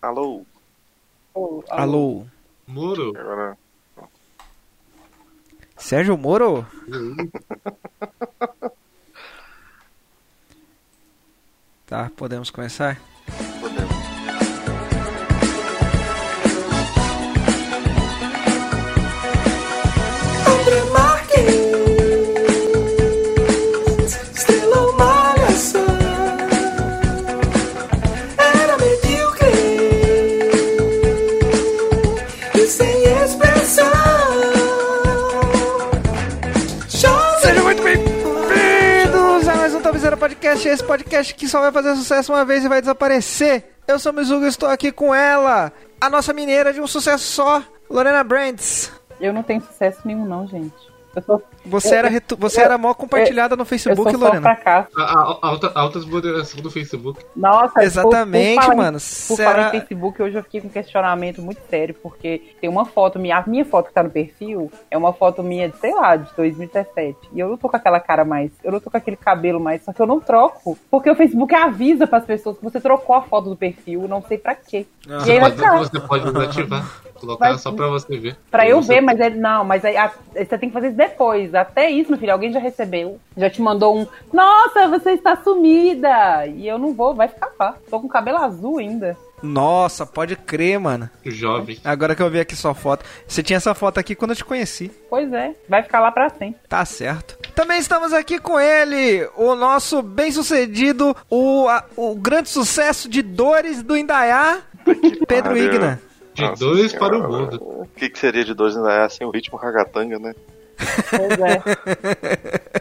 Alô? Oh, Alô? Muro? Agora. Sérgio Moro? Tá, podemos começar? Podcast, esse podcast que só vai fazer sucesso uma vez e vai desaparecer. Eu sou o Mizuga e estou aqui com ela, a nossa mineira de um sucesso só, Lorena Brands. Eu não tenho sucesso nenhum, não, gente. Eu sou, Você Eu- era, retu- você eu- era mó compartilhada no eu Facebook, sou só Lorena. fracasso. A, a, alta, altas moderações do Facebook. Nossa, por- Exatamente, por, em- mano. Por Cê falar era- em Facebook, hoje eu fiquei com um questionamento muito sério, porque tem uma foto minha, a minha foto que tá no perfil é uma foto minha, de, sei lá, de 2017. E eu não tô com aquela cara mais, eu não tô com aquele cabelo mais, só que eu não troco. Porque o Facebook avisa pras pessoas que você trocou a foto do perfil, não sei pra quê. Ah. E aí vai Pode, ficar. você pode desativar. Colocar Vai- só pra você ver. Pra eu Você- ver, mas é, não, mas aí, a- você tem que fazer depois. Até isso, meu filho, alguém já recebeu. Já te mandou um, nossa, você está sumida. E eu não vou, vai ficar lá. Tô com cabelo azul ainda. Nossa, pode crer, mano. Jovem. Agora que eu vi aqui sua foto. Você tinha essa foto aqui quando eu te conheci. Pois é, vai ficar lá pra sempre. Tá certo. Também estamos aqui com ele, o nosso bem-sucedido, o, a- o grande sucesso de Dores do Indaiá, Pedro. Igna. De Nossa dois senhora, para o mundo. O que, que seria de dois ainda é sem o ritmo ragatanga, né? Pois é.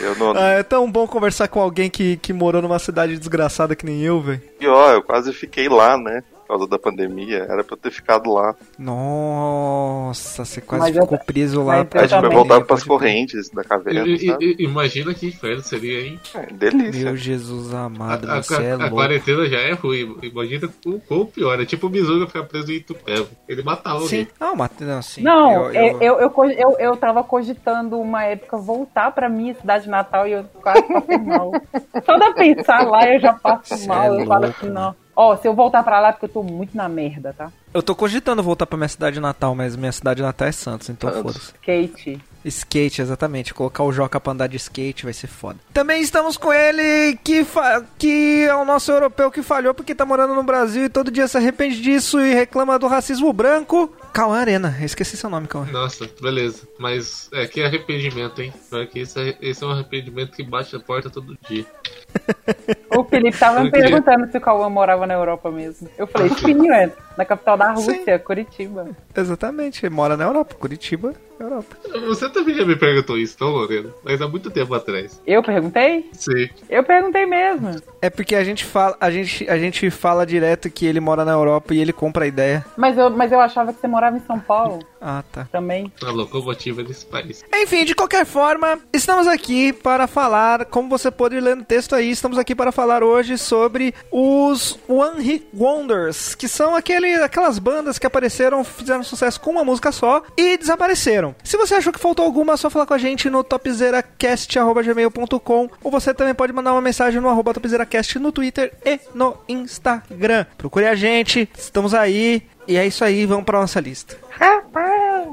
Eu não. Ah, é tão bom conversar com alguém que, que morou numa cidade desgraçada que nem eu, velho. Pior, eu quase fiquei lá, né? Por causa da pandemia. Era pra eu ter ficado lá. Nossa, você quase Mas eu ficou ta- preso lá. mas eu A gente vai da voltar pras correntes da caverna, I- i- i- imagina que inferno seria, hein? É, delícia. Meu Jesus amado, A, a- é a- a quarentena já é ruim. Imagina o quão pior. É tipo o Mizuga ficar preso em Itupeva. Ele matava alguém. Sim. Não, mas, não, sim. Não, eu, eu, eu- eu, eu, eu, eu tava cogitando uma época voltar pra minha cidade natal e eu quase passei mal. Só de pensar lá eu já passo Cê mal. é eu falo assim, não. Ó, se eu voltar pra lá é porque eu tô muito na merda, tá? eu tô cogitando voltar pra minha cidade natal, mas minha cidade natal é Santos, então Santos. foda-se. Kate. Skate, exatamente. Colocar o Joca pra andar de skate vai ser foda. Também estamos com ele, que, fa- que é o nosso europeu que falhou porque tá morando no Brasil e todo dia se arrepende disso e reclama do racismo branco. Cauã Arena, eu esqueci seu nome, Cauã. Nossa, beleza. Mas é que arrependimento, hein? Porque esse é, esse é um arrependimento que bate a porta todo dia. O Felipe tava me perguntando se o Cauã morava na Europa mesmo. Eu falei, sim, é, na capital da Rússia, Curitiba. Exatamente, ele mora na Europa, Curitiba, Europa. Você também já me perguntou isso, não, Lorena? Mas há muito tempo atrás. Eu perguntei? Sim. Eu perguntei mesmo. É porque a gente fala, a gente, a gente fala direto que ele mora na Europa e ele compra a ideia. Mas eu, mas eu achava que você morava em São Paulo Ah, tá. também. A locomotiva desse país. Enfim, de qualquer forma, estamos aqui para falar, como você pode ler no texto aí, estamos aqui para falar hoje sobre os One Hit Wonders, que são aquele, aquelas bandas que apareceram, fizeram sucesso com uma música só e desapareceram. Se você achou que faltou alguma, é só falar com a gente no topzeracast.gmail.com ou você também pode mandar uma mensagem no arroba topzeracast no Twitter e no Instagram. Procure a gente, estamos aí. E é isso aí, vamos para nossa lista.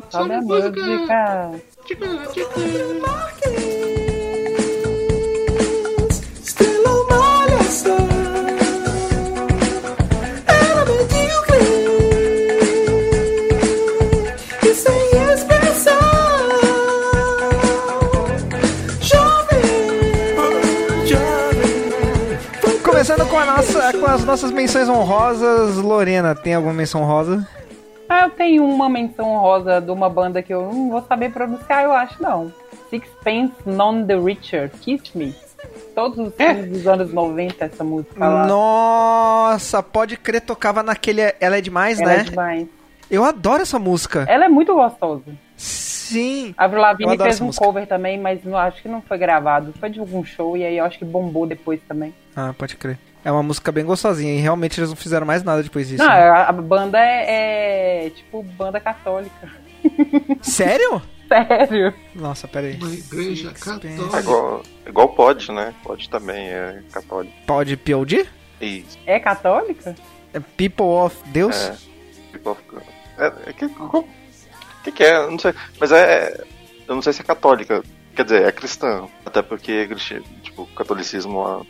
Sobe a música. estrela as nossas menções honrosas, Lorena, tem alguma menção honrosa? Ah, eu tenho uma menção honrosa de uma banda que eu não vou saber pronunciar, eu acho, não. Sixpence None the Richer, Kiss Me. Todos os filmes dos anos 90, essa música lá. Nossa, pode crer, tocava naquele Ela é Demais, Ela é né? demais. Eu adoro essa música. Ela é muito gostosa. Sim. A Lavigne fez um música. cover também, mas não, acho que não foi gravado. Foi de algum show e aí eu acho que bombou depois também. Ah, pode crer. É uma música bem gostosinha e realmente eles não fizeram mais nada depois disso. Não, né? a, a banda é, é tipo banda católica. Sério? Sério. Nossa, pera aí. Uma igreja É católica. igual, igual pode, né? Pode também, é católico. Pode POD? Isso. É católica? É People of Deus? É. People of God. É, é que, o que, que é? Eu não sei. Mas é. Eu não sei se é católica. Quer dizer, é cristã. Até porque tipo, o catolicismo lá,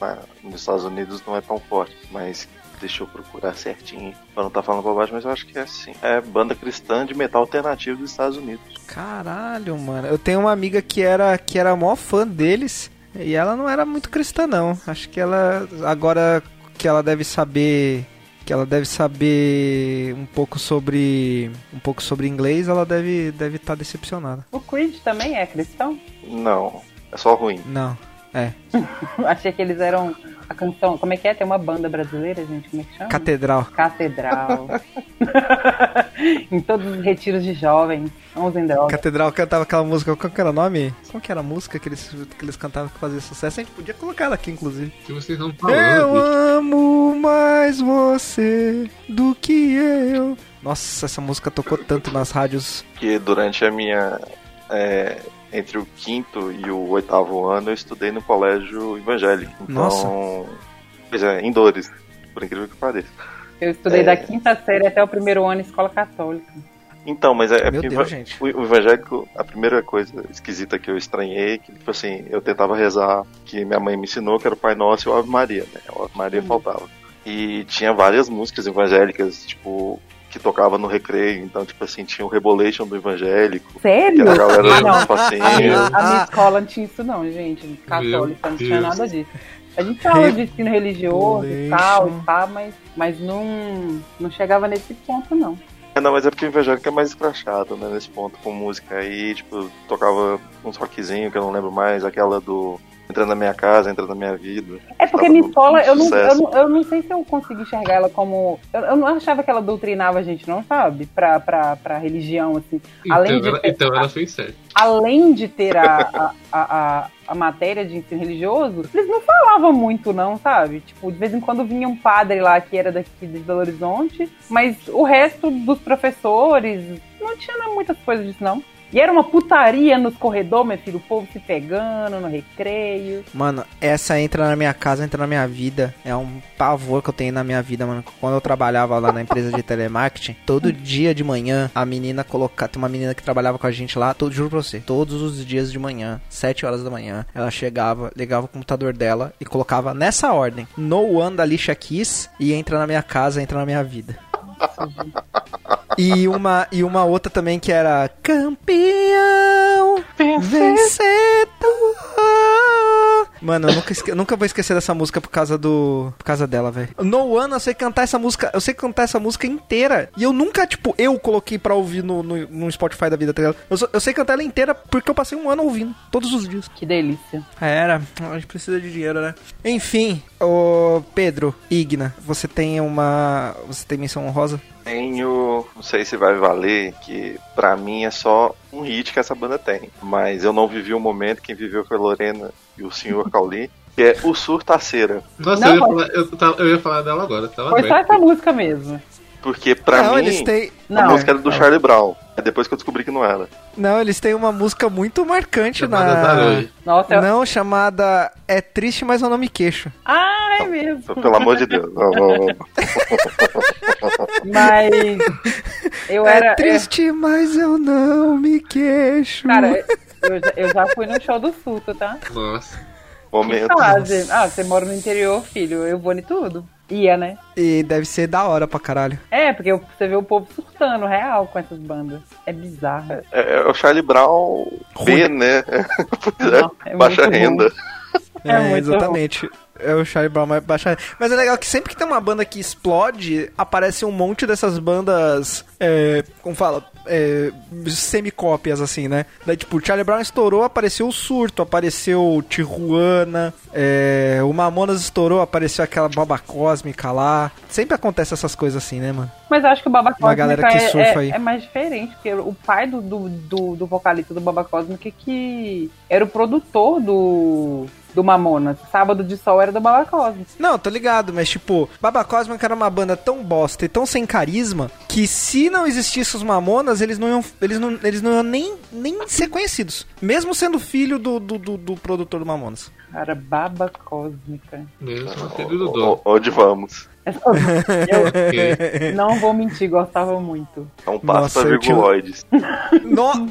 lá nos Estados Unidos não é tão forte. Mas deixa eu procurar certinho. Pra não estar falando bobagem, mas eu acho que é assim. É banda cristã de metal alternativo dos Estados Unidos. Caralho, mano. Eu tenho uma amiga que era que era mó fã deles e ela não era muito cristã não. Acho que ela agora que ela deve saber que ela deve saber um pouco sobre um pouco sobre inglês, ela deve deve estar decepcionada. O Creed também é cristão? Não, é só ruim. Não. É. Achei que eles eram a canção. Como é que é? Tem uma banda brasileira, gente? Como é que chama? Catedral. Catedral. em todos os retiros de jovens. Vamos em droga. Catedral cantava aquela música, qual que era o nome? Qual que era a música que eles, que eles cantavam que fazia sucesso? A gente podia colocar ela aqui, inclusive. que vocês não Eu falando, bicho. amo mais você do que eu. Nossa, essa música tocou tanto nas rádios. Porque durante a minha. é, entre o quinto e o oitavo ano eu estudei no colégio evangélico. Então. Nossa. Pois é, em Dores, por incrível que pareça. Eu estudei É. da quinta série até o primeiro ano em escola católica. Então, mas é, é Meu porque Deus, gente. O, o evangélico, a primeira coisa esquisita que eu estranhei, que tipo assim, eu tentava rezar, que minha mãe me ensinou, que era o Pai Nosso e o Ave Maria, né? O Ave Maria faltava. E tinha várias músicas evangélicas, tipo, que tocava no recreio, então, tipo assim, tinha o Rebolation do evangélico, que Sério? era a galera Ah, dos não. A minha, passinhos. a minha escola não tinha isso não, gente. Católica, não tinha nada disso. A gente aula de ensino religioso e tal, e pá, mas, mas não, não chegava nesse ponto, não. É, não, mas é porque o evangélico é mais escrachado, né, nesse ponto, com música. Aí, tipo, tocava uns rockzinhos que eu não lembro mais, aquela do Entra na Minha Casa, Entra na Minha Vida. É porque Tava minha escola, eu não, eu, não, eu não sei se eu consegui enxergar ela como. Eu, eu não achava que ela doutrinava a gente, não, sabe? Pra, pra, pra religião, assim. Além Então, de ela, ter- então ela fez certo. Além de ter a, a, a, a, a matéria de ensino religioso, eles não falavam muito, não, sabe? Tipo, de vez em quando vinha um padre lá que era daqui de Belo Horizonte, mas o resto dos professores não tinha muitas coisas disso, não. E era uma putaria nos corredores, meu filho, o povo se pegando no recreio. Mano, essa entra na minha casa, entra na minha vida. É um pavor que eu tenho na minha vida, mano. Quando eu trabalhava lá na empresa de telemarketing, todo dia de manhã, a menina colocar. Tem uma menina que trabalhava com a gente lá, todo, juro pra você, todos os dias de manhã, 7 horas da manhã, ela chegava, ligava o computador dela e colocava nessa ordem: No One da Lixa Kiss e entra na minha casa, entra na minha vida. E uma, e uma outra também que era Campeão Vencedor Mano, eu nunca, esque- nunca vou esquecer dessa música por causa do. Por causa dela, velho. No One, eu sei cantar essa música. Eu sei cantar essa música inteira. E eu nunca, tipo, eu coloquei pra ouvir no, no, no Spotify da vida, tá ligado? Eu, eu sei cantar ela inteira porque eu passei um ano ouvindo. Todos os dias. Que delícia. Era. A gente precisa de dinheiro, né? Enfim, ô Pedro, Igna, você tem uma. Você tem menção honrosa? Tenho, não sei se vai valer, que pra mim é só um hit que essa banda tem. Mas eu não vivi o momento, quem viveu foi a Lorena e o senhor Cauli, que é o Surtaceira. Nossa, Não, eu, ia mas- falar, eu, tava- eu ia falar dela agora. Tava Foi só aberto. essa música mesmo. Porque pra não, mim, eles têm. a Não. música era do Charlie Brown. É depois que eu descobri que não era. Não, eles têm uma música muito marcante Chamada na. Eu... Não, chamada É Triste, mas eu não me queixo. Ah, é mesmo. Pelo amor de Deus. Não, não, não. Mas eu é era. triste, mas eu não me queixo. eu- cara, eu, já- eu já fui no show do Suto, tá? Nossa. Momento. fase? Ah, você mora no interior, filho. Eu vou em tudo. Ia, né? E deve ser da hora pra caralho. É, porque você vê o povo surtando real com essas bandas. É bizarro. É, é o Charlie Brown B, né? Pois é, Não, é baixa renda. É muito exatamente. É o Charlie Brown mais baixar. Mas é legal que sempre que tem uma banda que explode, aparece um monte dessas bandas. É, como fala? É, semicópias, assim, né? Daí, tipo, o Charlie Brown estourou, apareceu o Surto, apareceu Tijuana, é, o Mamonas estourou, apareceu aquela baba cósmica lá. Sempre acontece essas coisas assim, né, mano? Mas eu acho que o Baba Uma galera Cósmica que é, surfa é- aí. é mais diferente, porque o pai do, do, do, do vocalista do Baba Cósmica que era o produtor do, do Mamonas. Sábado de Sol era do Balacosmo. Não, tô ligado, mas tipo, Baba Cósmica era uma banda tão bosta e tão sem carisma que se não existisse os Mamonas, eles não iam, eles não, eles não iam nem, nem ser conhecidos. Mesmo sendo filho do, do, do, do produtor do Mamonas. Cara, baba cósmica. Mesmo aquele do o- Onde vamos? Essa- Eu não vou mentir, gostava muito. É um passo Nossa, pra tinha- virguloides. No...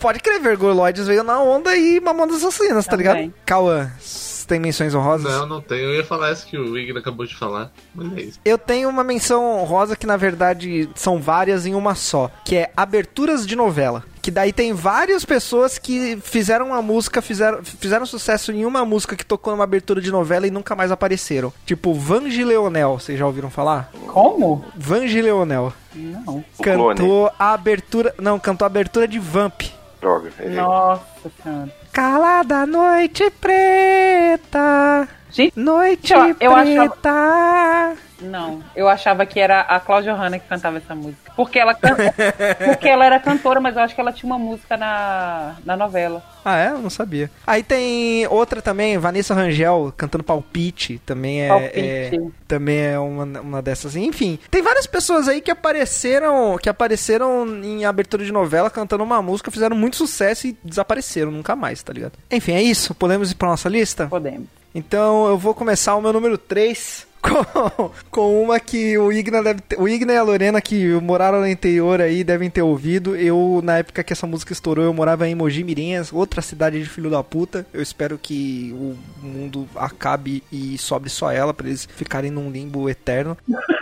Pode crer, Vergoloides veio na onda e Mamonas Assassinas, tá ligado? Cauã, você tem menções honrosas? Não, não tem. Eu ia falar essa que o Igor acabou de falar. Mas é isso. Eu tenho uma menção honrosa que na verdade são várias em uma só, que é aberturas de novela. Que daí tem várias pessoas que fizeram uma música, fizeram, fizeram sucesso em uma música que tocou numa abertura de novela e nunca mais apareceram. Tipo Vange Leonel, vocês já ouviram falar? Como? Vange Leonel. Não. Cantou a abertura. Não, cantou a abertura de Vamp. Droga. É. Nossa senhora. Calada noite preta. Gente, Noite Eu- eu achava- preta. Não. Eu achava que era a Cláudia Hanna que cantava essa música. Porque ela. Porque ela era cantora, mas eu acho que ela tinha uma música na, na novela. Ah, é? Eu não sabia. Aí tem outra também, Vanessa Rangel cantando Palpite, também é, Palpite. é- também é uma, uma dessas. Enfim, tem várias pessoas aí que apareceram, que apareceram em abertura de novela cantando uma música, fizeram muito sucesso e desapareceram nunca mais, tá ligado? Enfim, é isso. Podemos ir pra nossa lista? Podemos. Então eu vou começar o meu número 3 com, com uma que o Igna deve ter, o Igna e a Lorena que moraram no interior aí devem ter ouvido. Eu, na época que essa música estourou, eu morava em Mogi Mirim, outra cidade de filho da puta. Eu espero que o mundo acabe e sobre só ela pra eles ficarem num limbo eterno.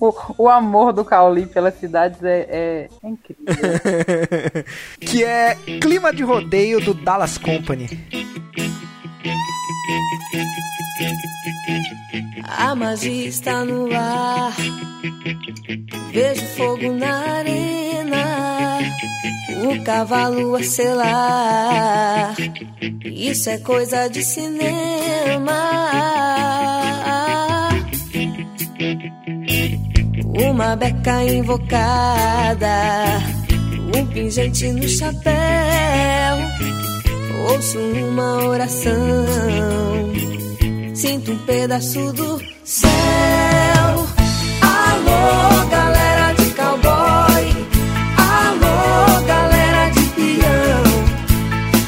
O, o amor do Cauli pelas cidades é, é, é incrível. que é Clima de Rodeio do Dallas Company. A magia está no ar. Vejo fogo na arena. O cavalo a selar. Isso é coisa de cinema. Uma beca invocada. Um pingente no chapéu. Ouço uma oração. Sinto um pedaço do céu. Alô, galera de cowboy. Alô, galera de peão.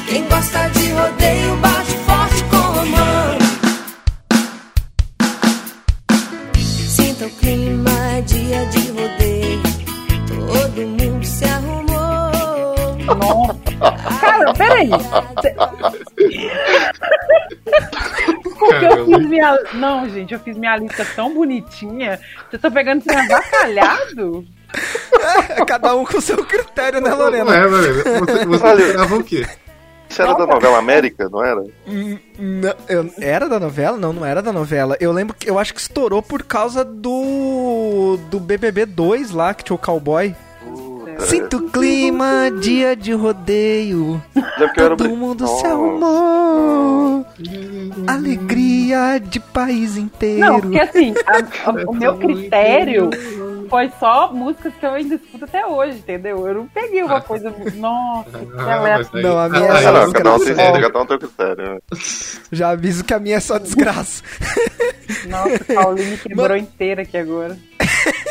Quem gosta de rodeio, bate forte com a mão. Sinta o clima, é dia de rodeio. Todo mundo se arrumou. Nossa. Cara, peraí. Porque eu fiz minha. Não, gente, eu fiz minha lista tão bonitinha. Você tá pegando esse avacalhado? Cada um com seu critério, né, Não Lorena? é, Lorena. Você, você Olha. esperava o quê? Isso era da novela América, não era? Hum, não, eu- era da novela? Não, não era da novela. Eu lembro que eu acho que estourou por causa do do BBB 2 lá que tinha o cowboy. Puta, Sinto o clima, dia de rodeio. Todo mundo se arrumou. Alegria de país inteiro. Não, porque assim, a- a- o meu critério foi só músicas que eu ainda escuto até hoje, entendeu? Eu não peguei uma coisa. Nossa, que Ah, aí- Não, a minha aí- é Ah, só não, música cada um tem, cada um tem o critério. né? Já aviso que a minha é só desgraça. Nossa, o Paulinho quebrou inteira aqui agora.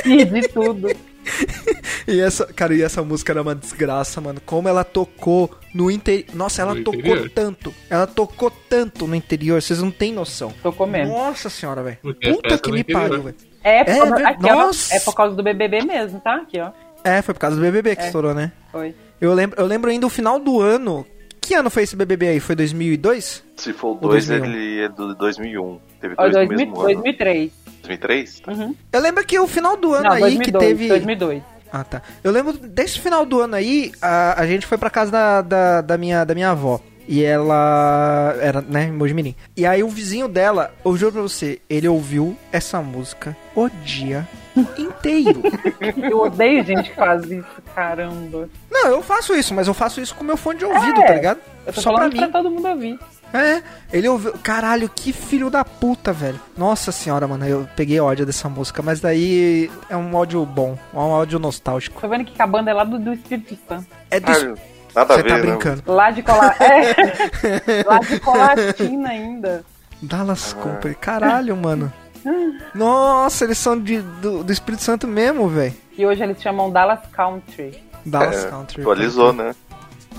Perdi tudo. E essa, cara, e essa música era uma desgraça, mano. Como ela tocou no interior. Nossa, ela No tocou interior? tanto. Ela tocou tanto no interior, vocês não têm noção. Tô comendo. Nossa senhora, velho. É Puta festa que me interior. pariu, velho. É, por É, aqui, nossa. é por causa do BBB mesmo, tá? Aqui, ó. É, foi por causa do BBB que É. estourou, né? Foi. Eu lembro, eu lembro ainda o final do ano. Que ano foi esse BBB aí? Foi 2002? Se for o Ou 2, 2001? ele é do 2001. Teve dois no 2000, mesmo ano. 2003. 2003? Uhum. Eu lembro que o final do ano Não, aí 2002. que teve. 2002. Ah, tá. Eu lembro desse final do ano aí, a, a gente foi pra casa da, da, da minha, da minha avó. E ela era, né, Mojimirim. E aí o vizinho dela, eu juro pra você, ele ouviu essa música o dia inteiro. Eu odeio gente que faz isso, caramba. Não, eu faço isso, mas eu faço isso com meu fone de ouvido, É, tá ligado? Eu tô Só pra mim. pra todo mundo ouvir. É, ele ouviu. Caralho, que filho da puta, velho. Nossa senhora, mano, eu peguei ódio dessa música, mas daí é um ódio bom, é um ódio nostálgico. Tô vendo que a banda é lá do, do Espírito Santo. É do, Ah, Nada a Você ver, tá né? brincando. Lá de colar. É. Lá de Colatina ainda. Dallas Company. Caralho, mano. Nossa, eles são de, do, do Espírito Santo mesmo, velho. E hoje eles chamam Dallas Country. Dallas É, Country. atualizou, né?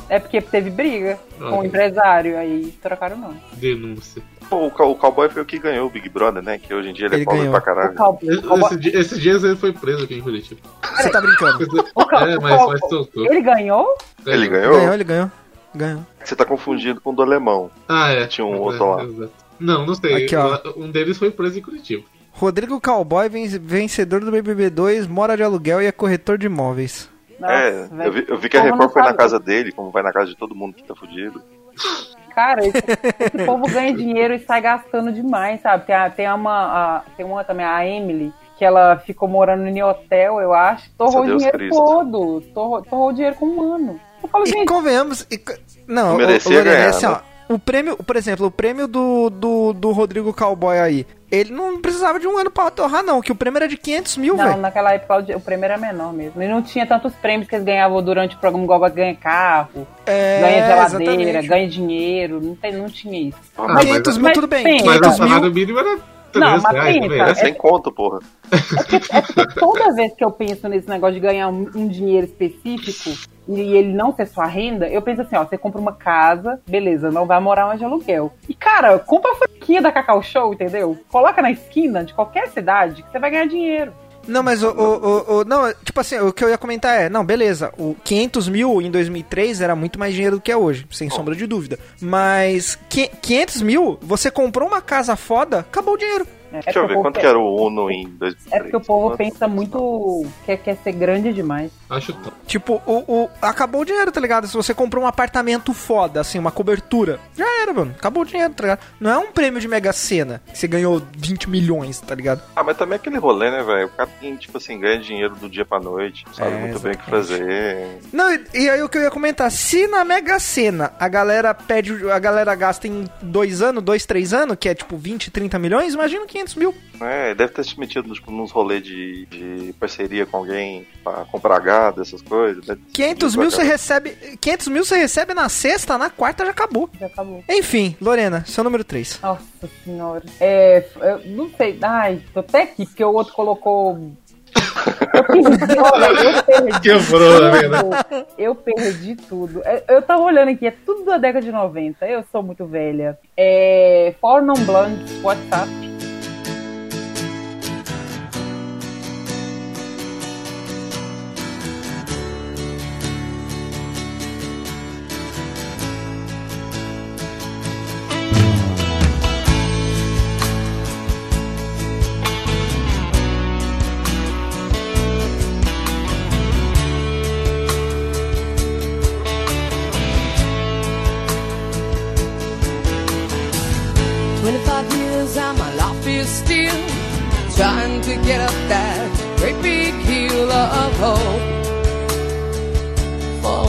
É porque teve briga com o Ok. empresário, aí trocaram o nome. Denúncia. O, o cowboy foi o que ganhou o Big Brother, né? Que hoje em dia ele, Ele é pobre ganhou. pra caralho. cow- Esse, o cowboy- esse di- esses dias ele foi preso aqui em Curitiba. Você tá brincando. É, mas, mas soltou. Ele ganhou? Ele ganhou? Ganhou, ele ganhou. Ganhou. Você tá confundindo com o do alemão. Ah, é. Tinha um É, outro lá. exato. Não, não sei. Aqui. Um deles foi preso em Curitiba. Rodrigo Cowboy, ven- vencedor do BBB 2, mora de aluguel e é corretor de imóveis. Nossa, é, velho. eu vi, eu vi que a Record foi na casa dele, como vai na casa de todo mundo que tá fudido. Cara, esse, esse povo ganha dinheiro e sai gastando demais, sabe? Tem, a- tem uma, a- tem uma também, a Emily, que ela ficou morando em hotel, eu acho. Torrou o Deus dinheiro Cristo. todo. Torrou, torrou o dinheiro com um ano. Eu falo, E gente, convenhamos. e não, Não o- merecia o Lorena, ganhar, assim, né? ó, o prêmio, por exemplo, o prêmio do, do, do Rodrigo Cowboy aí, ele não precisava de um ano pra torrar, não, que o prêmio era de 500 mil, não, velho. naquela época o, prêmio era menor mesmo. E não tinha tantos prêmios que eles ganhavam durante o programa, igual ganha carro, É, ganha geladeira, exatamente. ganha dinheiro. Não, tem, não tinha isso. Ah, mas- 500 mil, mas tudo bem. pensa. Mas o 500 mil. salário mínimo era 3 Não, mas reais pensa, É né? sem conto, porra. É porque toda vez que eu penso nesse negócio de ganhar um, um dinheiro específico e ele não ser sua renda, eu penso assim, ó, você compra uma casa, beleza, não vai morar mais de aluguel. E, cara, compra a franquia da Cacau Show, entendeu? Coloca na esquina de qualquer cidade que você vai ganhar dinheiro. Não, mas o, o, o- o- Não, tipo assim, o que eu ia comentar é, não, beleza, o 500 mil em 2003 era muito mais dinheiro do que é hoje, sem sombra de dúvida. Mas qui- 500 mil, você comprou uma casa foda, acabou o dinheiro. né? Deixa eu ver, quanto que era o Uno em 2003? É porque o povo Quanto? pensa muito que quer ser grande demais. Acho top. Tipo, o, o- acabou o dinheiro, tá ligado? Se você comprou um apartamento foda, assim, uma cobertura, já era, mano. Acabou o dinheiro, tá ligado? Não é um prêmio de Mega Sena que você ganhou 20 milhões, tá ligado? Ah, mas também é aquele rolê, né, velho? O cara tem, tipo assim, ganha dinheiro do dia pra noite, sabe É, muito bem o que exatamente. fazer. Não, e, e aí o que eu ia comentar, se na Mega Sena a galera pede, a galera gasta em dois anos, dois, três anos, que é tipo 20, 30 milhões, imagina 500 mil. É, deve ter se metido tipo, nos rolês de, de parceria com alguém pra comprar gado, essas coisas. deve ter 500 se mil você recebe, 500 mil você recebe na sexta, na quarta já acabou. Já acabou. Enfim, Lorena, seu número 3. Nossa senhora. É, eu não sei. Ai, tô até aqui, porque o outro colocou. Eu perdi, olha, eu perdi. Quebrou, né, tudo. Eu perdi tudo. É, Eu tava olhando aqui, é tudo da década de 90. Eu sou muito velha. É. For Non Blondes, WhatsApp.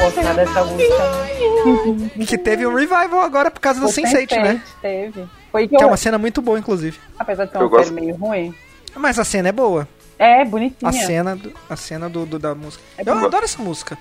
gostar dessa "My música? God." Que teve um revival agora por causa do O Sense8, né? Teve. Foi que Que é eu, uma cena muito boa, inclusive. apesar de ser Eu uma série gosto. meio ruim. Mas a cena é boa. É, bonitinha. A cena, do, a cena do, do- da música. É Eu adoro essa música.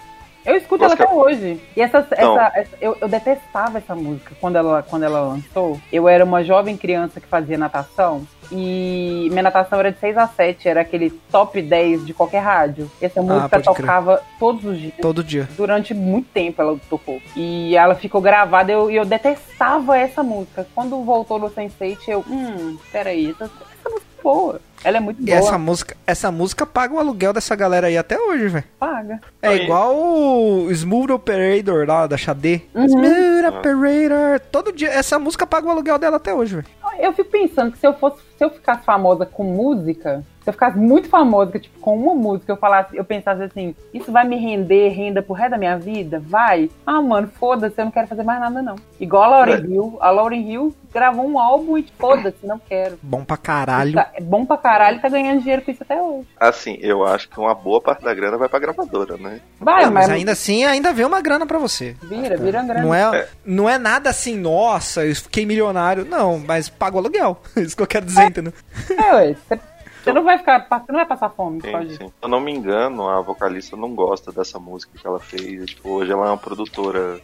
Eu escuto ela Gosto até hoje. E essa, essa, essa- eu, eu detestava essa música quando ela, quando ela lançou. Eu era uma jovem criança que fazia natação. E minha natação era de 6 a 7, era aquele top 10 de qualquer rádio. E essa música Ah, pode crer. tocava todos os dias. Todo dia. Durante muito tempo ela tocou. E ela ficou gravada e eu, e eu detestava essa música. Quando voltou no Sense8, eu, hum, peraí, essa, essa música é boa. Ela é muito E boa. essa música, essa música paga o aluguel dessa galera aí até hoje, velho. Paga. É Aí. igual o Smooth Operator lá da Xadê. Uhum. Smooth Operator. Todo dia. Essa música paga o aluguel dela até hoje, velho. Eu fico pensando que se eu fosse, se eu ficasse famosa com música, se eu ficasse muito famosa, que, tipo, com uma música, eu falasse, eu pensasse assim, isso vai me render renda pro resto da minha vida? Vai. Ah, mano, foda-se, eu não quero fazer mais nada, não. Igual a Lauren É. Hill. A Lauren Hill gravou um álbum e foda-se, não quero. Bom pra caralho. Tá- é bom pra caralho e tá ganhando dinheiro com isso até hoje. Assim, eu acho que uma boa parte da grana vai pra gravadora, né? Vai, Mas mas, ainda assim, ainda vem uma grana pra você. vira, vira uma grana. Não é, não é nada assim, nossa, eu fiquei milionário. Não, mas pago aluguel. Isso que eu quero dizer, entendeu? É, ué, você, você não vai ficar, você não vai passar fome, Sim. Se eu não me engano, a vocalista não gosta dessa música que ela fez. Tipo, hoje ela é uma produtora.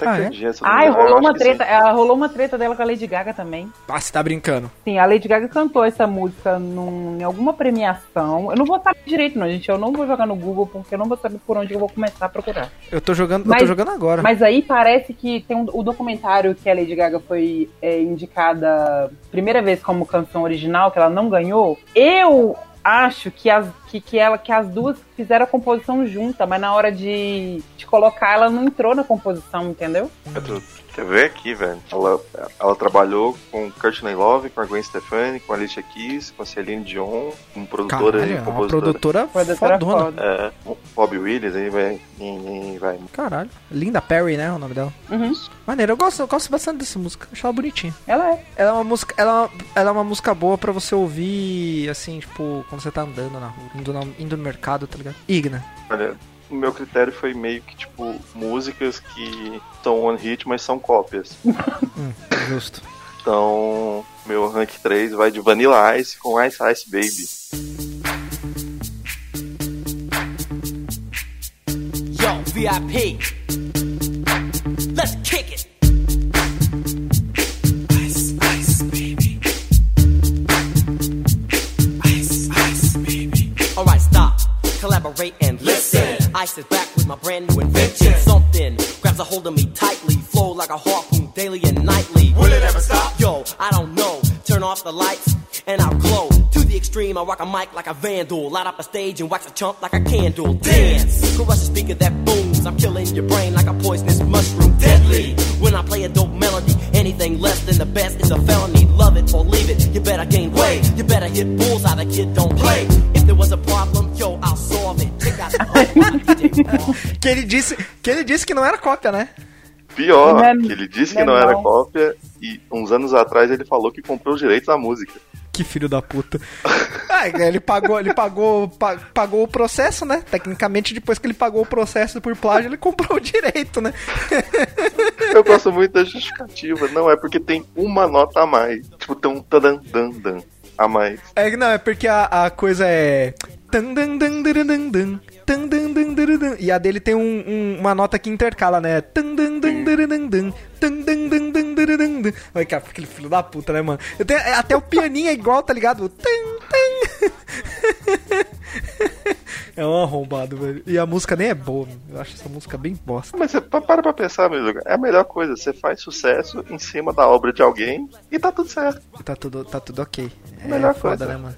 Até Ah, que é? dia, eu não Ai, eu rolou uma treta, ela rolou uma treta dela com a Lady Gaga também. Ah, você tá brincando. Sim, a Lady Gaga cantou essa música num, em alguma premiação. Eu não vou saber direito, não, gente. Eu não vou jogar no Google porque eu não vou saber por onde eu vou começar a procurar. Eu tô jogando, eu Mas- tô jogando agora. Mas aí parece que tem um, o documentário que a Lady Gaga foi é, indicada primeira vez como canção original, que ela não ganhou. Eu acho que as, que, que, ela, que as duas fizeram a composição junta, mas na hora de, de colocar, ela não entrou na composição, entendeu? Tu- Quer ver aqui, velho? Ela, ela trabalhou com Courtney Love, com a Gwen Stefani, com a Alicia Keys, com a Celine Dion, como produtora Caralho, e é uma compositora. produtora Produtora fodona. foda. É, Bob Williams, aí vai, vai, vai. Caralho. Linda Perry, né? O nome dela. Uhum. Maneiro, eu gosto, eu gosto bastante dessa música. Acho ela bonitinha. Ela é. Ela é uma música, ela, é uma- ela é uma música boa pra você ouvir, assim, tipo, quando você tá andando na rua, indo, na- indo no mercado, tá ligado? Igna. Olha, o meu critério foi meio que, tipo, músicas que são one hit, mas são cópias. Hum, justo. Então, meu rank 3 vai de Vanilla Ice com Ice Ice Baby. Yo, VIP. Let's kick it. Ice, ice, baby. Ice, ice, baby. Alright, stop. Collaborate and. Ice is back with my brand new invention. Something grabs a hold of me tightly. Flow like a harpoon daily and nightly. Will it ever stop? Yo, I don't know. Turn off the lights and I'll glow. To the extreme, I rock a mic like a vandal. Light up a stage and wax a chump like a candle. Dance! Crush a speaker that booms. I'm killing your brain like a poisonous mushroom. Deadly! When I play a dope melody, anything less than the best is a felony. Love it or leave it. You better gain weight. You better hit bullseye. The kid don't play. If there was a problem, yo, Que ele disse que, ele disse que não era cópia, né? Pior, Não é- que ele disse que não não é era não. cópia e uns anos atrás ele falou que comprou os direitos da música. Que filho da puta. Ah, ele pagou, ele pagou, pa- pagou o processo, né? Tecnicamente, depois que ele pagou o processo por plágio, ele comprou o direito, né? Eu gosto muito da justificativa. Não, é porque tem uma nota a mais. Tipo, tem um tadan dan dan a mais. É que não, é porque a, a coisa é. tan, dan, dan, dan, dan, dan, E a dele tem um- um- uma nota que intercala, né? Olha, cara, aquele filho da puta, né, mano? Tenho- é, até o pianinho é igual, tá ligado? É um arrombado, velho. E a música nem é boa, mano. eu acho essa música bem bosta. Mas você pa- para pra pensar, meu amigo. É a melhor coisa. Você faz sucesso em cima da obra de alguém e tá tudo certo. Tá tudo, tá tudo ok. É Melhor foda, coisa. né, mano?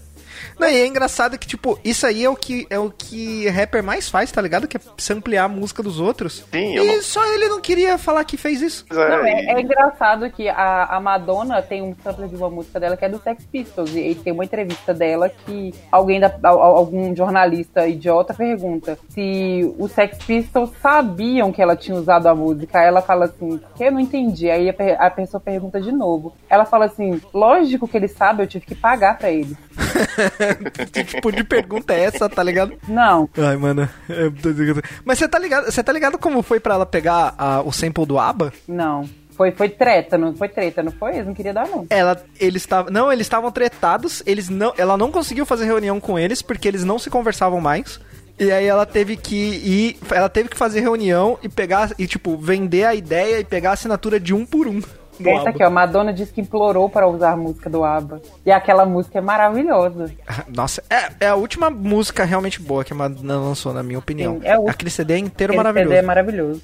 Não, e é engraçado que, tipo, isso aí é o que é o que rapper mais faz, tá ligado? Que é samplear a música dos outros. Sim, eu e não- só ele não queria falar que fez isso. Mas Não, é, é engraçado que a, a Madonna tem um sample de uma música dela que é do Sex Pistols. E, e tem uma entrevista dela que alguém da, al- algum jornalista idiota pergunta se os Sex Pistols sabiam que ela tinha usado a música. Aí ela fala assim, que eu não entendi. Aí a, a pessoa pergunta de novo. Ela fala assim, lógico que ele sabe, eu tive que pagar pra ele. que tipo de pergunta é essa, tá ligado? Não, Ai, mano. é- Mas você tá ligado, você tá ligado como foi pra ela pegar a- o sample do ABBA? não. Foi, foi treta, não foi treta, não foi? Eles não queriam dar, não. Ela, eles estavam, não, eles estavam tretados, eles não, ela não conseguiu fazer reunião com eles porque eles não se conversavam mais. E aí ela teve que ir, ela teve que fazer reunião e pegar e tipo vender a ideia e pegar a assinatura de um por um. Do Essa aqui, ó, Madonna disse que implorou para usar a música do ABBA. E aquela música é maravilhosa. Nossa, é, é a última música realmente boa que a Madonna lançou, na minha opinião. Sim, é o- Aquele CD inteiro Aquele maravilhoso. CD é maravilhoso.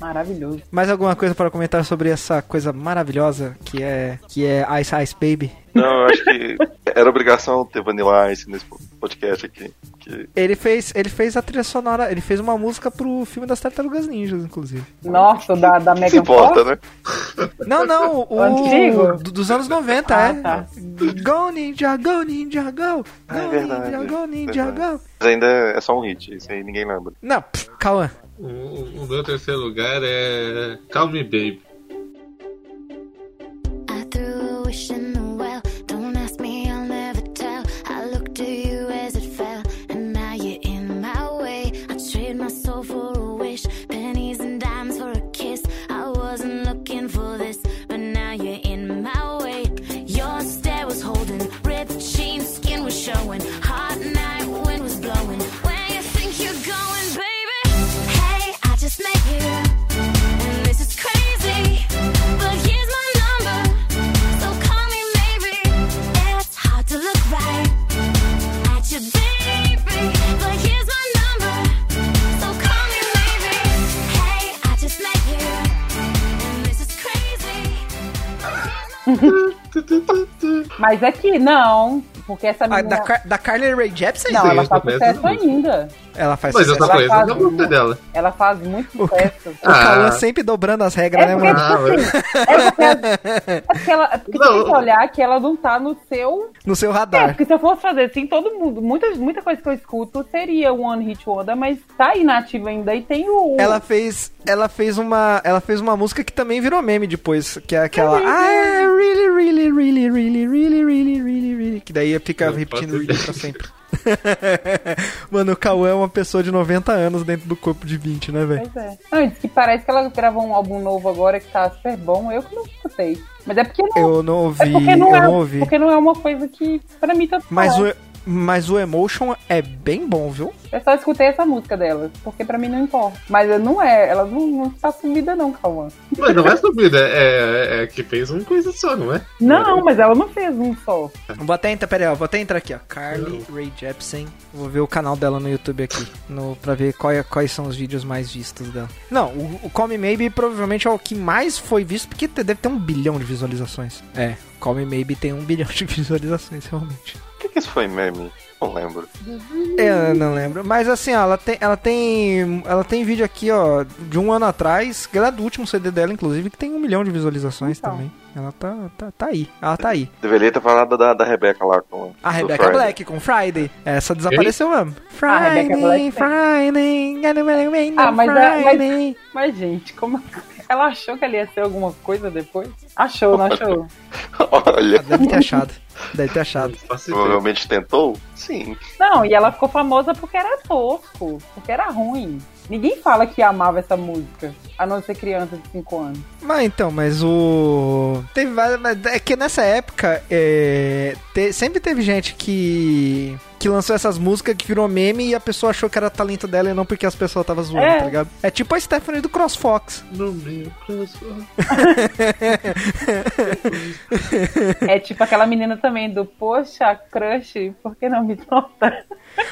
Maravilhoso. Mais alguma coisa para comentar sobre essa coisa maravilhosa que é que é Ice Ice Baby? Não, eu acho que era obrigação ter Vanilla Ice nesse podcast aqui. Que... Ele fez, ele fez a trilha sonora, ele fez uma música pro filme das Tartarugas Ninjas, inclusive. Nossa, da, da Se Megan importa, Fox? né? Não, não, o, Antigo? do- dos anos 90, Ah, é. tá. Go Ninja, Go Ninja, Go! Go Ah, é verdade, Ninja, Go Ninja, verdade. go! Mas ainda é só um hit, isso aí ninguém lembra. Não, pff, Cauã. O, o meu terceiro lugar é Calm Me Baby. Mas aqui, não. Porque essa Ah, menina... da, Car da Carly Rae Jepsen? Não, ela eu sucesso ainda. Ela faz Mas sucesso. só conheço faz a música dela. Ela faz muito sucesso. O Cauã Ah. sempre dobrando as regras, É né, porque, mano? tipo assim, é porque, é porque ela, é porque Não. tem que olhar que ela não tá no seu. No seu É, radar. porque se eu fosse fazer assim, todo mundo, muita, muita coisa que eu escuto seria One Hit Wonder, mas tá inativa ainda e tem o. Ela fez, ela fez uma, ela fez uma música que também virou meme depois, que é aquela. I really, really, really, really, really, really, really, really, que daí fica repetindo ideia. pra sempre. Mano, o Cauã é uma pessoa de 90 anos dentro do corpo de 20, né, velho? Pois é. Não, diz que parece que ela gravou um álbum novo agora que tá super bom. Eu que não escutei. Mas é porque não. Eu não ouvi, é porque não eu é, não ouvi. Porque não é uma coisa que, pra mim, tá Mas o, mas o Emotion é bem bom, viu? Eu só escutei essa música dela, porque pra mim não importa. Mas não é, ela não, não tá sumida não, Calma. Mas não é subida, é, é que fez uma coisa só, não é? Não, mas ela não fez um só. Vou até entrar, pera aí, ó, vou até entrar aqui, ó. Carly Rae Jepsen. Vou ver o canal dela no YouTube aqui, no, pra ver qual é- quais são os vídeos mais vistos dela. Não, o, o Call Me Maybe provavelmente é o que mais foi visto, porque deve ter um bilhão de visualizações. É, Call Me Maybe tem um bilhão de visualizações, realmente. O que, que isso foi meme? Não lembro. Eu não lembro. Mas assim, ó, ela tem, ela tem. Ela tem vídeo aqui, ó, de um ano atrás, que ela é do último CD dela, inclusive, que tem um milhão de visualizações Então. também. Ela tá, tá, tá aí. Ela tá aí. Deveria ter falado da, da Rebeca lá com. A Friday. Black com Friday. Essa desapareceu mesmo. A Rebecca Friday, Black Friday, Ah, mas, é- Friday. mas, mas, gente, como ela achou que ela ia ser alguma coisa depois? Achou, não achou? Olha, Deve ter achado. Deve ter achado. Provavelmente tentou? Sim. Não, e ela ficou famosa porque era tosco, porque era ruim. Ninguém fala que amava essa música, a não ser criança de 5 anos. Mas então, mas o. Teve várias. mas É que nessa época é, te- sempre teve gente que. Que lançou essas músicas que virou meme e a pessoa achou que era talento dela e não porque as pessoas estavam zoando, É. tá ligado? É tipo a Stephanie do CrossFox. No meu coração. É tipo aquela menina também do Poxa, crush, por que não me nota?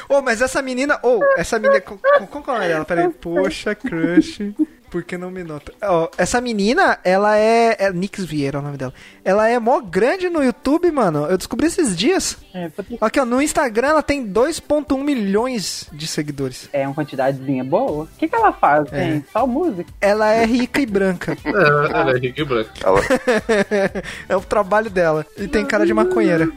oh, mas essa menina. Ou, oh, essa menina. Qual, qual é ela? Peraí. Poxa, crush. Por que não me nota? Ó, essa menina, ela é. é Nix Vieira é o nome dela. Ela é mó grande no YouTube, mano. Eu descobri esses dias. É, porque Aqui, ó, no Instagram ela tem 2,1 milhões de seguidores. é uma quantidadezinha boa. O que, que ela faz, É. Só música? Ela é rica e branca. É, ela é Rick Branco. Ela, é o trabalho dela. E tem cara de maconheira.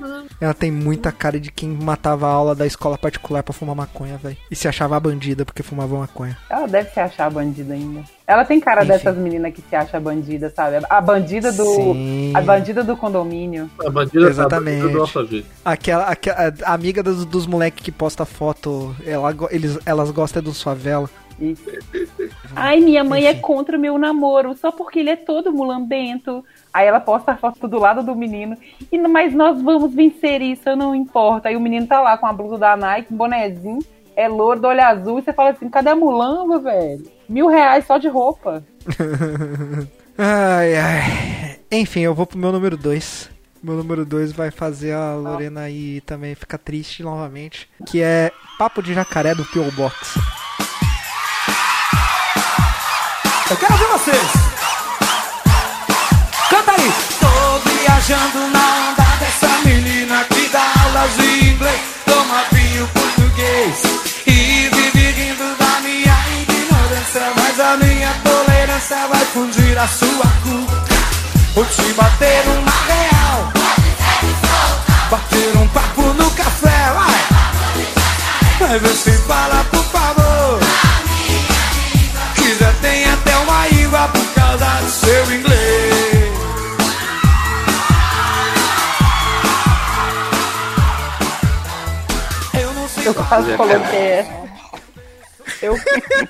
Ela tem muita cara de quem matava a aula da escola particular pra fumar maconha, velho. E se achava a bandida porque fumava maconha. Ela deve se achar bandida ainda. Ela tem cara Enfim. dessas meninas que se acha bandida, sabe? A bandida do. Sim. A bandida do condomínio. A bandida Exatamente. a bandida do. Aquela, aquela a amiga dos, dos moleques que posta foto, ela, eles, elas gostam dos favela. Isso. Ai, minha mãe é Enfim. contra o meu namoro, só porque ele é todo mulambento. Aí ela posta a foto do lado do menino. E, mas nós vamos vencer isso, eu não importa. Aí o menino tá lá com a blusa da Nike, um bonezinho, é lourdo do olho azul, e você fala assim, cadê a mulamba, velho? Mil reais só de roupa. ai, ai. Enfim, eu vou pro meu número 2. Meu número 2 vai fazer a Lorena aí também ficar triste novamente. Que é Papo de Jacaré do P.O. Box. Eu quero ver vocês! Canta aí! Tô viajando na onda dessa menina que dá aulas de inglês. Toma vinho português. Essa vai fundir a sua cuca. Vou te bater uma real. Bater um papo no café, vai. Vai ver se fala, por favor. Já tem até uma íngua por causa do seu inglês. Eu não sei Eu quase coloquei essa. Eu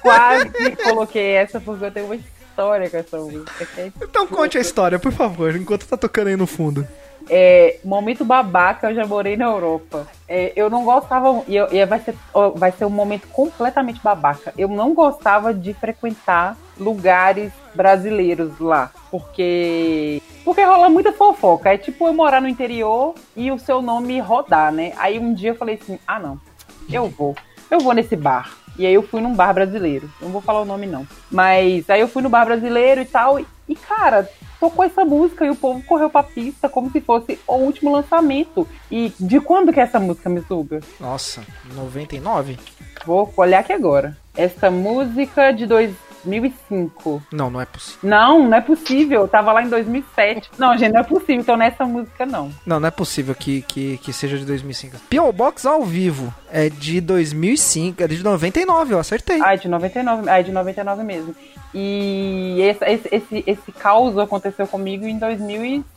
quase coloquei essa porque eu tenho uma história com essa música. é Então conte a história, por favor, enquanto tá tocando aí no fundo. É, momento babaca, eu já morei na Europa. É, eu não gostava, e, eu- e vai, ser, vai ser um momento completamente babaca. Eu não gostava de frequentar lugares brasileiros lá, porque porque rola muita fofoca. É tipo eu morar no interior e o seu nome rodar, né? Aí um dia eu falei assim: ah, não, eu vou, eu vou nesse bar. E aí eu fui num bar brasileiro. Não vou falar o nome, não. Mas aí eu fui no bar brasileiro e tal. E, e, cara, tocou essa música e o povo correu pra pista como se fosse o último lançamento. E de quando que é essa música, Mizuga? Nossa, 99? Vou olhar aqui agora. Essa música de 2005. Não, não é possível. Não, não é possível. Eu tava lá em 2007. Não, gente, não é possível. Então nessa música, não. Não, não é possível que, que, que seja de 2005. P.O. Box ao vivo é de 2005, é de 99, eu acertei. Ah, é de 99. Ah, é de 99 mesmo. E esse, esse, esse, esse caos aconteceu comigo em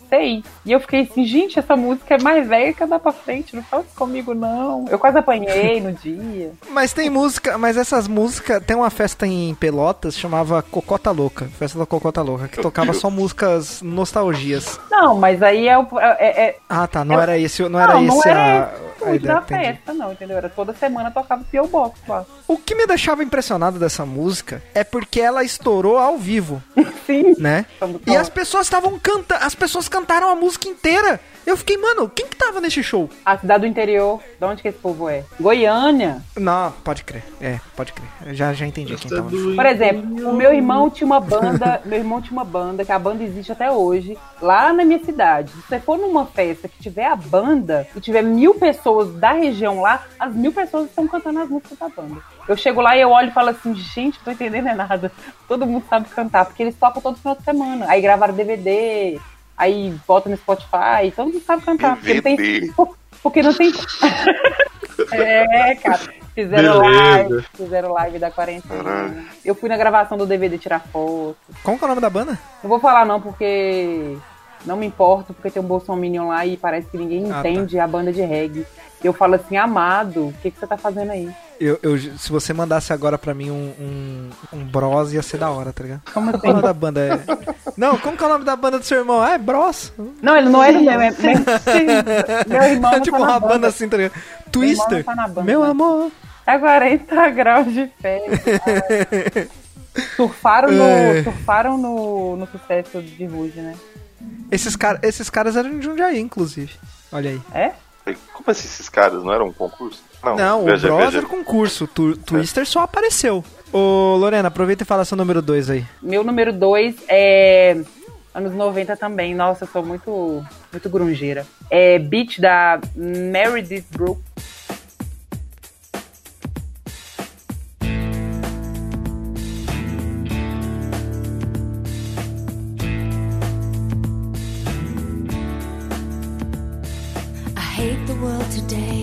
2006. E eu fiquei assim, gente, essa música é mais velha que andar pra frente. Não fala isso comigo, não. Eu quase apanhei no dia. Mas tem música, mas essas músicas, tem uma festa em Pelotas, chamava Cocota Louca, festa da Cocota Louca, que tocava só músicas nostalgias. Não, mas aí é o. É, é- Ah, tá, não Eu- era esse, não era não, não esse era a, esse a ideia, da entendi. festa, não, entendeu? Era toda semana tocava P.O. Box lá. O que me deixava impressionado dessa música é porque ela estourou ao vivo, Sim. né? E as pessoas estavam cantando, as pessoas cantaram a música inteira. Eu fiquei, mano, quem que tava nesse show? A cidade do interior, de onde que esse povo é? Goiânia. Não, pode crer. É, pode crer. Já, já entendi quem tava no show. Por exemplo, o meu irmão tinha uma banda, meu irmão tinha uma banda, que a banda existe até hoje, lá na minha cidade. Se você for numa festa que tiver a banda e tiver mil pessoas da região lá, as mil pessoas estão cantando as músicas da banda. Eu chego lá e eu olho e falo assim, gente, não tô entendendo é nada. Todo mundo sabe cantar, porque eles tocam todo final de semana. Aí gravaram DVD, aí botam no Spotify, todo mundo sabe cantar. Porque não tem. Porque não tem. é, cara. Fizeram Beleza. live, fizeram live da quarentena. Caralho. Eu fui na gravação do DVD tirar foto. Como que é o nome da banda? Não vou falar não, porque não me importo, porque tem um Bolsominion lá e parece que ninguém Ah, tá. entende a banda de reggae. Eu falo assim, amado, o que, que você tá fazendo aí? Eu, eu- se você mandasse agora pra mim um, um, um Bros, ia ser da hora, tá ligado? Como Qual é o nome assim? da banda? É... Não, como que é o nome da banda do seu irmão? Ah, é Bros. Não, ele não é meu, é, é- meu irmão É não tipo tá uma banda banda. assim, tá ligado? Twister. tá na banda, Meu né? amor. É 40 graus de festa. surfaram no, É. surfaram no, no sucesso de Ruge, né? Esses, cara, esses caras eram de Jundiaí, inclusive. Olha aí. É? Como assim esses caras? Não era um concurso? Não, o viaja- Bros viaja- era concurso. Tu, Twister só apareceu. Ô, Lorena, aproveita e fala seu número 2 aí. Meu número 2 é anos 90 também. Nossa, eu sou muito, muito grungeira. É Beat da Meredith Brooks. I hate the world today.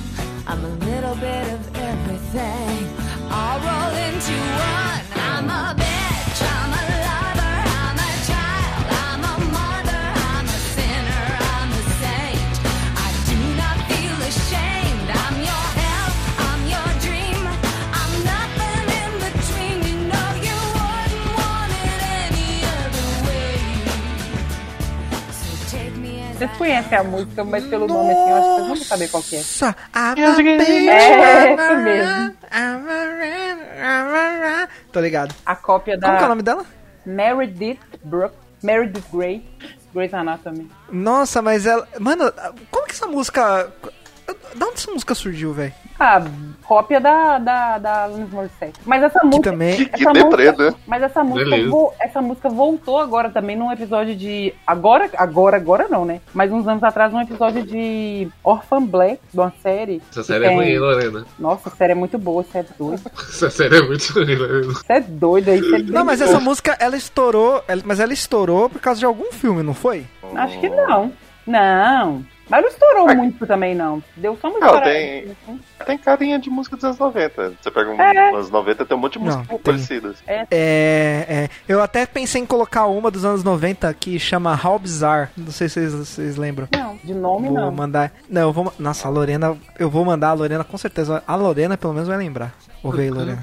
I'm a little bit of everything. I'll roll into one. I'm a bitch. I'm a Vocês conhecem a música, mas pelo nome assim, eu acho que vocês não vão saber qual que é. Nossa, a É, essa mesmo. Tô ligado. A cópia da Como que é o nome dela? Meredith Brooke, Meredith Grey, Grey's Anatomy. Nossa, mas ela. Mano, como que essa música. Da onde essa música surgiu, velho? Ah, cópia da, da, da Alanis Morissette. Mas essa música... também- Que, que essa deprê, música- né? Mas essa música, vo- essa música voltou agora também num episódio de. Agora, agora, agora não, né? Mas uns anos atrás, num episódio de Orphan Black, de uma série. Essa que série é tem- ruim, Lorena. Nossa, a série é muito boa, você é doido. Essa série é muito ruim, Lorena. Você é doido aí, você é Não, mas essa música, ela estourou. ela- Mas ela estourou por causa de algum filme, não foi? Acho que não. Não. Mas não estourou muito também, não. Deu só uma Não, tem- Tem carinha de música dos anos 90. Você pega um, É. anos 90 tem um monte de músicas Não, tem. parecidas. É, é. Eu até pensei em colocar uma dos anos 90 que chama How Bizarre. Não sei se vocês, vocês lembram. Não, de nome Vou não. mandar. Não, eu vou. Nossa, a Lorena. Eu vou mandar a Lorena com certeza. A Lorena pelo menos vai lembrar. Ouve aí, Lorena.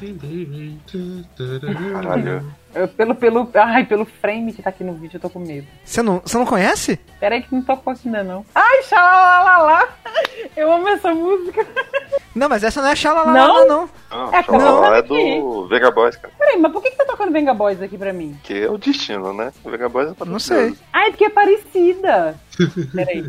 Caralho. Eu, pelo, pelo, ai, pelo frame que tá aqui no vídeo, eu tô com medo. Você não, você não conhece? Pera aí que não tocou aqui ainda não. Ai, xalalalala. Eu amo essa música. Não, mas essa não é Xalala, Não? não. Não, É, Xalala não. é do Vega Boys, cara. Peraí, mas por que, que tá tocando Venga Boys aqui pra mim? Que é o destino, né? O Vega Boys é Não sei. Ai, porque é parecida. Peraí.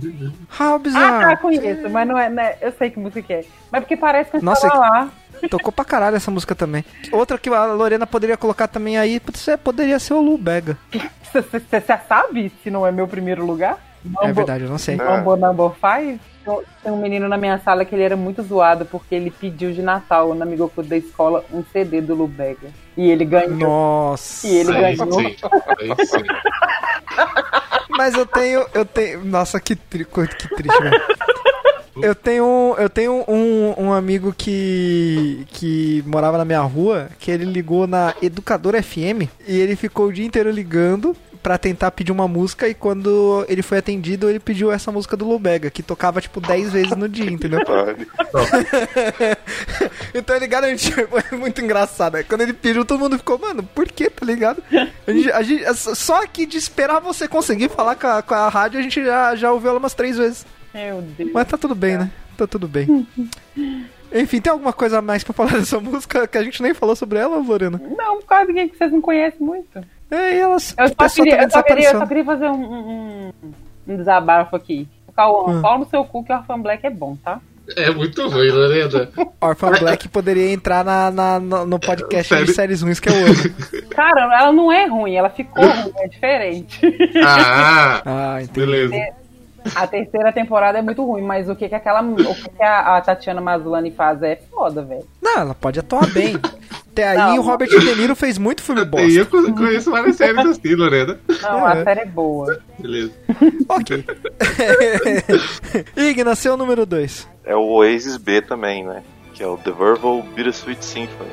How Ah, Bizarre. tá, conheço, mas não é, né? Eu sei que música que é. Mas porque parece com Nossa, xalala. Tocou pra caralho essa música também. Outra que a Lorena poderia colocar também aí, você poderia ser o Lu Bega. Você sabe se não é meu primeiro lugar? É verdade, eu não sei. Mambo Number Five? Tem um menino na minha sala que ele era muito zoado porque ele pediu de Natal no amigo da escola um CD do Lubega. E ele ganhou. Nossa. E ele Aí ganhou. sim, aí sim. Mas eu tenho, eu tenho. Nossa, que, tri... que triste, velho. Eu tenho, eu tenho um, um amigo que, que morava na minha rua, que ele ligou na Educadora FM e ele ficou o dia inteiro ligando pra tentar pedir uma música e quando ele foi atendido, ele pediu essa música do Lubega, que tocava tipo 10 vezes no dia, entendeu? Então ele garantiu, foi muito engraçado. Aí Quando ele pediu, todo mundo ficou, mano, por que, tá ligado? A gente, a gente- só aqui de esperar você conseguir falar com a, com a rádio, a gente já, já ouviu ela umas três vezes. Meu Deus. Mas tá tudo bem, né? Tá tudo bem. Enfim, tem alguma coisa a mais pra falar dessa música que a gente nem falou sobre ela, Lorena? Não, por causa de quem que vocês não conhecem muito. É, e elas. Eu só, queria, eu, só queria, eu só queria fazer um, um, um desabafo aqui. Cauã, Hum. pau no seu cu que o Orphan Black é bom, tá? É muito ruim, Lorena. Orphan Black poderia entrar na, na- no, no podcast de Sério? séries ruins que eu amo. Cara, ela não é ruim, ela ficou ruim, é diferente. Ah, Ah, entendi. beleza. A terceira temporada é muito ruim, mas o que, que aquela. O que, que a, a Tatiana Maslany faz é foda, velho. Não, ela pode atuar bem. Até aí Não, o Robert De Niro fez muito filme bosta. eu con- conheço várias séries assim, Lorena. Não, É. a série é boa. Beleza. Ok. Igna, seu número 2. É o Oasis B também, né? Que é o The Verbal Bittersweet Symphony.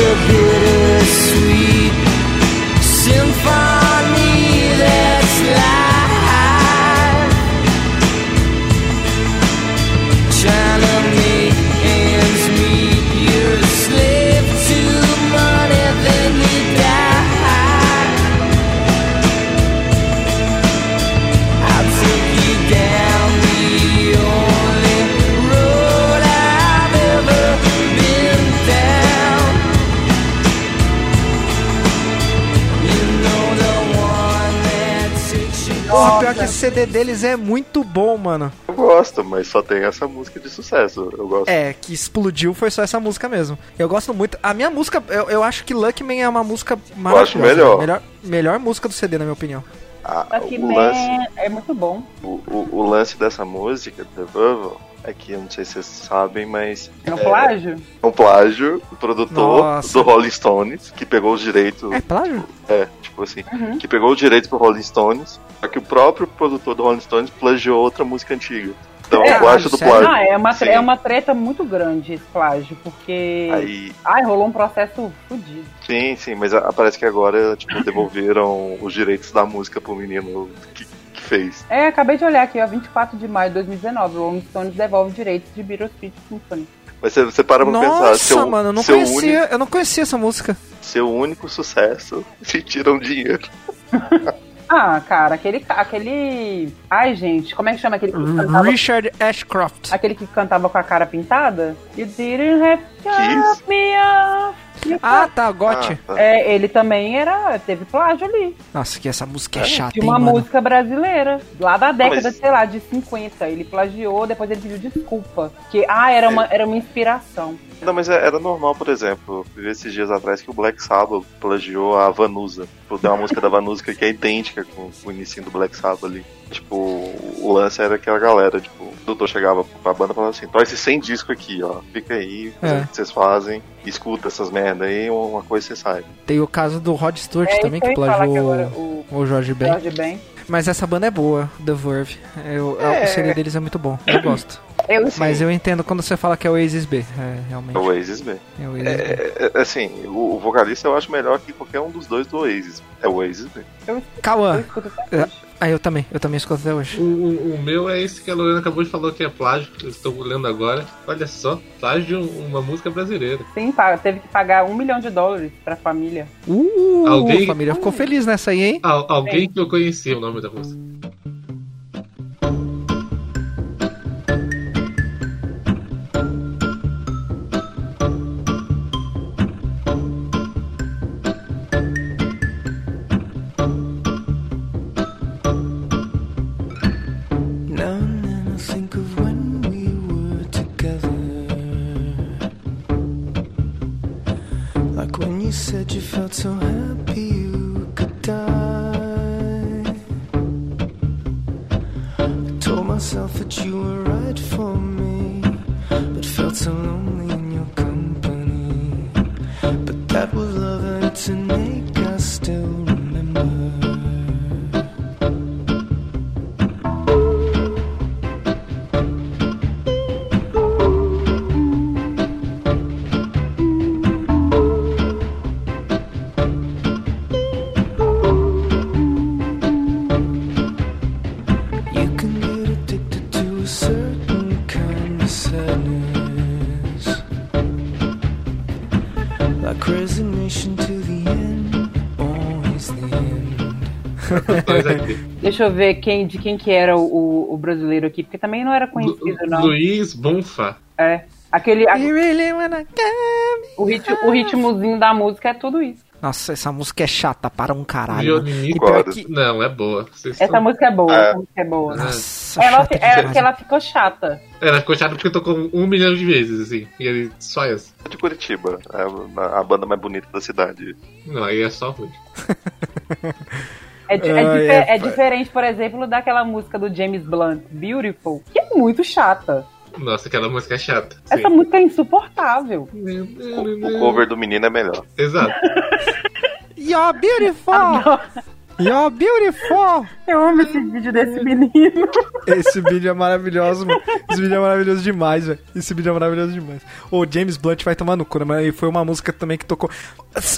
A bittersweet CD deles é muito bom, mano. Eu gosto, mas só tem essa música de sucesso. Eu gosto. É, que explodiu foi só essa música mesmo. Eu gosto muito. A minha música, eu, eu acho que Lucky Man é uma música maravilhosa. melhor. melhor. Melhor música do CD, na minha opinião. A- Aqui o, lance, é muito bom. o, o- o lance dessa música, The Verbal, é que eu não sei se vocês sabem, mas É um plágio? é um plágio do produtor Nossa. do Rolling Stones, que pegou os direitos. É plágio? É, tipo assim, Uhum. que pegou os direitos pro Rolling Stones, só que o próprio produtor do Rolling Stones plagiou outra música antiga. Então, É, eu acho do plágio. Não, é uma, tre- Sim. é uma treta muito grande esse plágio, porque. Aí, Ai, rolou um processo fodido. sim, sim, mas a- parece que agora, tipo, devolveram os direitos da música pro menino que fez. É, acabei de olhar aqui, ó, 24 de maio de 2019, o Rolling Stones devolve direitos de Beatles Street Symphony. Mas você, você para pra pensar, Nossa, seu, mano, eu não seu, conhecia, eu não conhecia essa música. seu único sucesso te tiram dinheiro. Ah, cara, aquele. aquele. Ai, gente, como é que chama aquele que cantava, Richard Ashcroft. aquele que cantava com a cara pintada? You didn't have to me off. You Ah, tá, Gotti. Ah, tá. É, ele também era. Teve plágio ali. Nossa, que essa música é chata, De hein, uma mano. música brasileira. Lá da década, mas- sei lá, de 50. Ele plagiou, depois ele pediu desculpa. Que, ah, era uma, era uma inspiração. Não, mas é- era normal, por exemplo, vi esses dias atrás que o Black Sabbath plagiou a Vanusa. Tipo, tem uma música da Vanusa que é idêntica com, com o início do Black Sabbath ali. Tipo, o lance era aquela galera, tipo, o doutor chegava pra banda e falava assim, traz esse 100 disco aqui, ó, fica aí, É. o que vocês fazem, escuta essas merda aí, uma coisa você sai. Tem o caso do Rod Stewart É também, que que falar que plagiou agora o o Jorge Ben. Jorge Ben. Mas essa banda é boa, The Verve. Eu, O CD deles é muito bom, eu gosto. Eu, Mas eu entendo quando você fala que é o Oasis B. É, realmente. É o Oasis B. É o Oasis B. É, é, assim, o, o vocalista eu acho melhor que qualquer um dos dois do Oasis. É o Oasis B. Cauã. Ah, eu também. Eu também escuto até hoje. O, o- o meu é esse que a Lorena acabou de falar que é plágio. Eu estou lendo agora. Olha só, plágio de um- uma música brasileira. Sim, teve que pagar um milhão de dólares pra família. Uh, Alguém- a família ficou feliz nessa aí, hein? Al- alguém que eu conhecia o nome da música. Deixa eu ver quem, de quem que era o, o brasileiro aqui, porque também não era conhecido, não. Luiz Bonfa. É. Aquele, a- really o, ritmo, o ritmozinho da música é tudo isso. Nossa, essa música é chata para um caralho. E Concordo. que... Não, é boa. Vocês Essa estão- música é boa, É. essa música é boa. Nossa, Ela, chata é demais. porque ela ficou chata. Ela ficou chata porque tocou um milhão de vezes, assim. E ele só essa. É de Curitiba, é a, banda mais bonita da cidade. Não, aí é só ruim. É, di- é Ah, é, é diferente, por exemplo, daquela música do James Blunt, Beautiful, que é muito chata. Nossa, aquela música é chata. Sim. Essa música é insuportável. O cover do menino é melhor. Exato. You're beautiful! You're beautiful! Eu amo esse vídeo desse menino. Esse vídeo é maravilhoso, mano. Esse vídeo é maravilhoso demais, velho. Esse vídeo é maravilhoso demais. O James Blunt vai tomar no cu, né? Mas foi uma música também que tocou.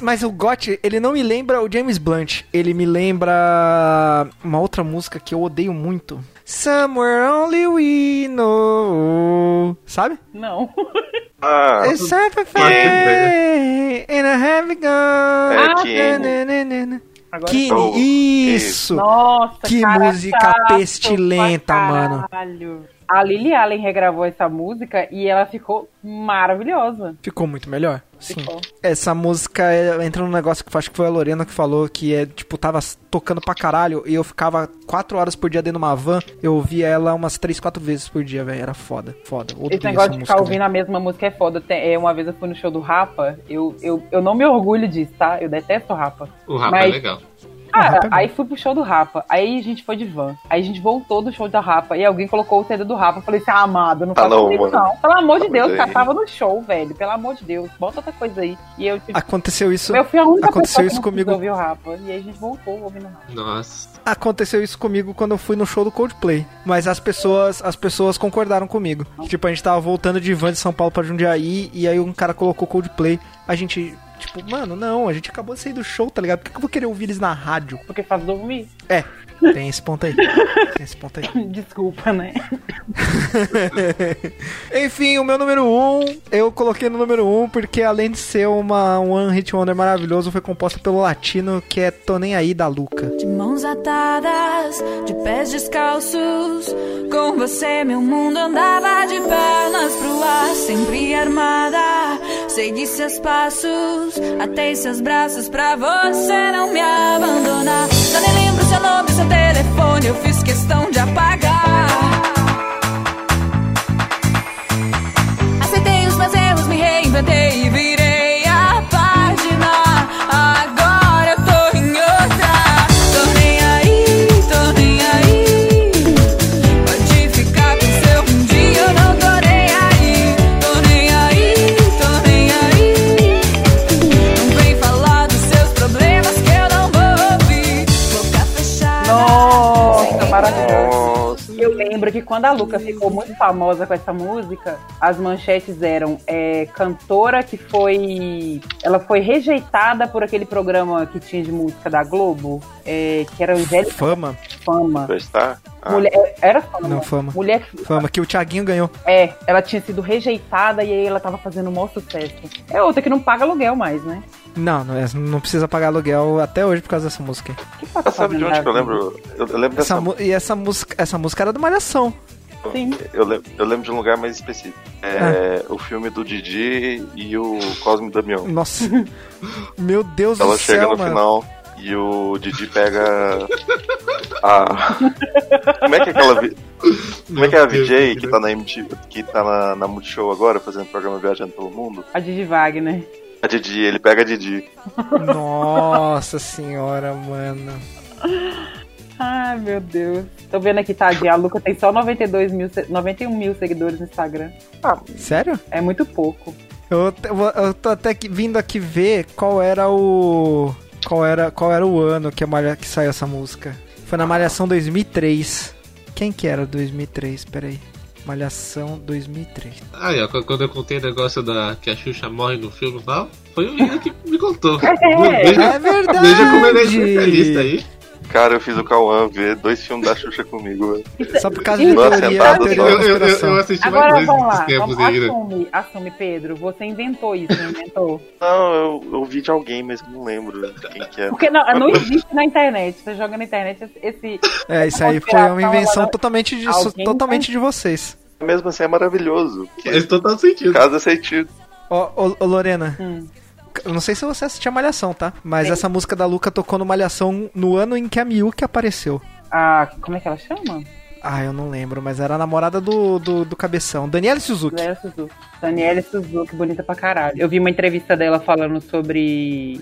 Mas o Got, ele não me lembra o James Blunt. Ele me lembra uma outra música que eu odeio muito. Somewhere Only We Know. Sabe? Não. Ah, It's sempre bem. in a heavy gun. É, Ah, Kenny. Agora Que Oh, isso! Nossa, Que cara, música chato pestilenta, mano. caralho. A Lily Allen regravou essa música e ela ficou maravilhosa. Ficou muito melhor. Sim. Ficou. Essa música é- entra num negócio que acho que foi a Lorena que falou que é, tipo, tava tocando pra caralho e eu ficava quatro horas por dia dentro de uma van. Eu ouvia ela umas três, quatro vezes por dia, velho. Era foda, foda. Odeio Esse negócio essa de música, ficar ouvindo a mesma música é foda. Tem- é, uma vez eu fui no show do Rapa, eu, eu, eu não me orgulho disso, tá? Eu detesto o Rapa. O rap é Mas- legal. Cara, bom. aí fui pro show do Rapa. Aí a gente foi de van. Aí a gente voltou do show da Rapa e alguém colocou o CD do Rapa. Eu falei assim, ah, amado, não Ah, faz não, isso mano. não. Pelo amor de Mas Deus, cara, tava no show, velho. Pelo amor de Deus, bota outra coisa aí. E eu, tipo, Aconteceu isso. eu fui a única aconteceu isso que não comigo. quis ouvir o Rapa. E aí a gente voltou ouvindo o Rapa. Nossa. Aconteceu isso comigo quando eu fui no show do Coldplay. Mas as pessoas, as pessoas concordaram comigo. Tipo, a gente tava voltando de van de São Paulo pra Jundiaí e aí um cara colocou Coldplay. A gente, tipo, mano, não, a gente acabou de sair do show, tá ligado? Por que, que eu vou querer ouvir eles na rádio? Porque faz dormir. É, tem esse ponto aí. Tem esse ponto aí. Desculpa, né? Enfim, o meu número 1, um, eu coloquei no número 1 um porque além de ser uma um One Hit Wonder maravilhoso, foi composta pelo latino que é Tô Nem Aí da Luca. De mãos atadas, de pés descalços. Com você, meu mundo andava de pernas pro ar, sempre armada. Segui seus passos, atei seus braços pra você não me abandonar. Já nem lembro seu nome, seu telefone, eu fiz questão de apagar. Aceitei os meus erros, me reinventei que quando a Luca ficou muito famosa com essa música, as manchetes eram é, cantora que foi. Ela foi rejeitada por aquele programa que tinha de música da Globo, é, que era Angélica Fama. Fama. Superstar? Ah, Mulher, era fama. Não, fama. Mulher. Fama, que o Thiaguinho ganhou. É, ela tinha sido rejeitada e aí ela tava fazendo um maior sucesso. É outra que não paga aluguel mais, né? Não, não, é- não precisa pagar aluguel até hoje por causa dessa música. Que tá Sabe de onde que eu lembro? Eu, eu lembro dessa Essa, mu- e essa música, essa música era do Malhação. Sim. Eu, eu lembro de um lugar mais específico. É o filme do Didi e o Cosme Damião. Nossa. Meu Deus Ela do chega céu, no mano. final e o Didi pega a. Como é que é aquela. vi- Como é que é a VJ que que tá na MTV, que tá na, na Multishow agora, fazendo programa Viajando pelo Mundo? A Didi Wagner. A Didi, ele pega a Didi. Nossa senhora, mano. Ai, meu Deus. Tô vendo aqui, tadinha. A Luca tem só 92 mil, se- 91 mil seguidores no Instagram. Sério? É muito pouco. Eu, eu tô até que- vindo aqui ver qual era o. Qual era, qual era o ano que, a malha, que saiu essa música. Foi na Malhação 2003. Quem que era 2003? Peraí. Malhação 2003. Aí, ó, quando- eu contei o negócio da que a Xuxa morre no filme e tal, foi o Ian que me contou. É, Veja, É verdade! veja como ele é especialista aí. Cara, eu fiz o Cauã ver dois filmes da Xuxa comigo. velho. Só por causa de teoria, sentado teoria Eu, eu, eu, eu assisti Agora mais vamos lá. tempos Vamos, aí, né? assume, assume, Pedro. Você inventou isso, não inventou? Não, eu, eu vi de alguém, mas não lembro quem que é. Porque não, não existe na internet. Você joga na internet esse. É, isso aí foi uma invenção totalmente de, Alguém totalmente de vocês. Mesmo assim é maravilhoso. Faz total sentido. Casa sentido. Ô, Lorena, Hum. Eu não sei se você assistia Malhação, tá? Mas essa música da Luca tocou no Malhação no ano em que a Miyuki apareceu. Ah, como é que ela chama? Ah, eu não lembro, mas era a namorada do, do, do Cabeção. Daniela Suzuki. Daniela Suzuki. Daniela Suzuki, bonita pra caralho. Eu vi uma entrevista dela falando sobre.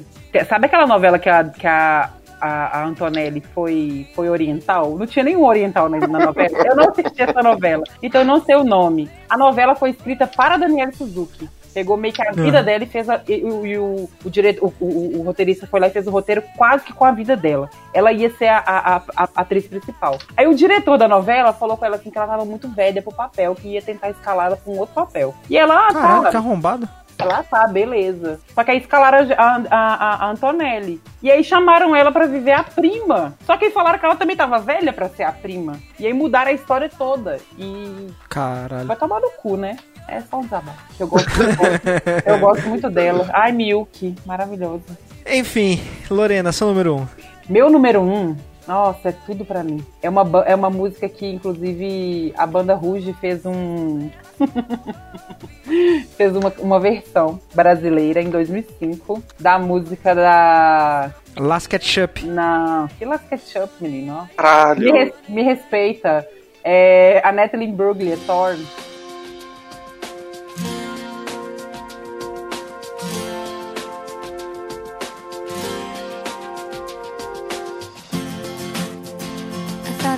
Sabe aquela novela que a, que a, a, a Antonelli foi, foi oriental? Não tinha nenhum oriental na, na novela. Eu não assisti essa novela. Então eu não sei o nome. A novela foi escrita para Daniela Suzuki. Pegou meio que a vida Uhum. dela e fez a, e, o- e o, o, direito, o, o, o roteirista foi lá e fez o roteiro quase que com a vida dela. Ela ia ser a, a, a- a atriz principal. Aí o diretor da novela falou com ela assim que ela tava muito velha pro papel, que ia tentar escalar ela pra um outro papel. E ela, ah, Caralho, tá. que arrombado. Ela tá, beleza. Só que aí escalaram a, a, a- Antonelli. E aí chamaram ela pra viver a prima. Só que aí falaram que ela também tava velha pra ser a prima. E aí mudaram a história toda. E Caralho. vai tomar no cu, né? É só um desabafo. Eu gosto, eu gosto, eu gosto muito dela. Ai, Milk, maravilhosa. Enfim, Lorena, seu número um. Meu número um, nossa, é tudo pra mim. É uma, é uma música que, inclusive, a banda Ruge fez um. fez uma, uma versão brasileira em 2005 da música da. Last Ketchup. Não, que Las Ketchup, menino. ó. Me, Caralho. res- me respeita. É a Natalie Imbruglia, Thorn.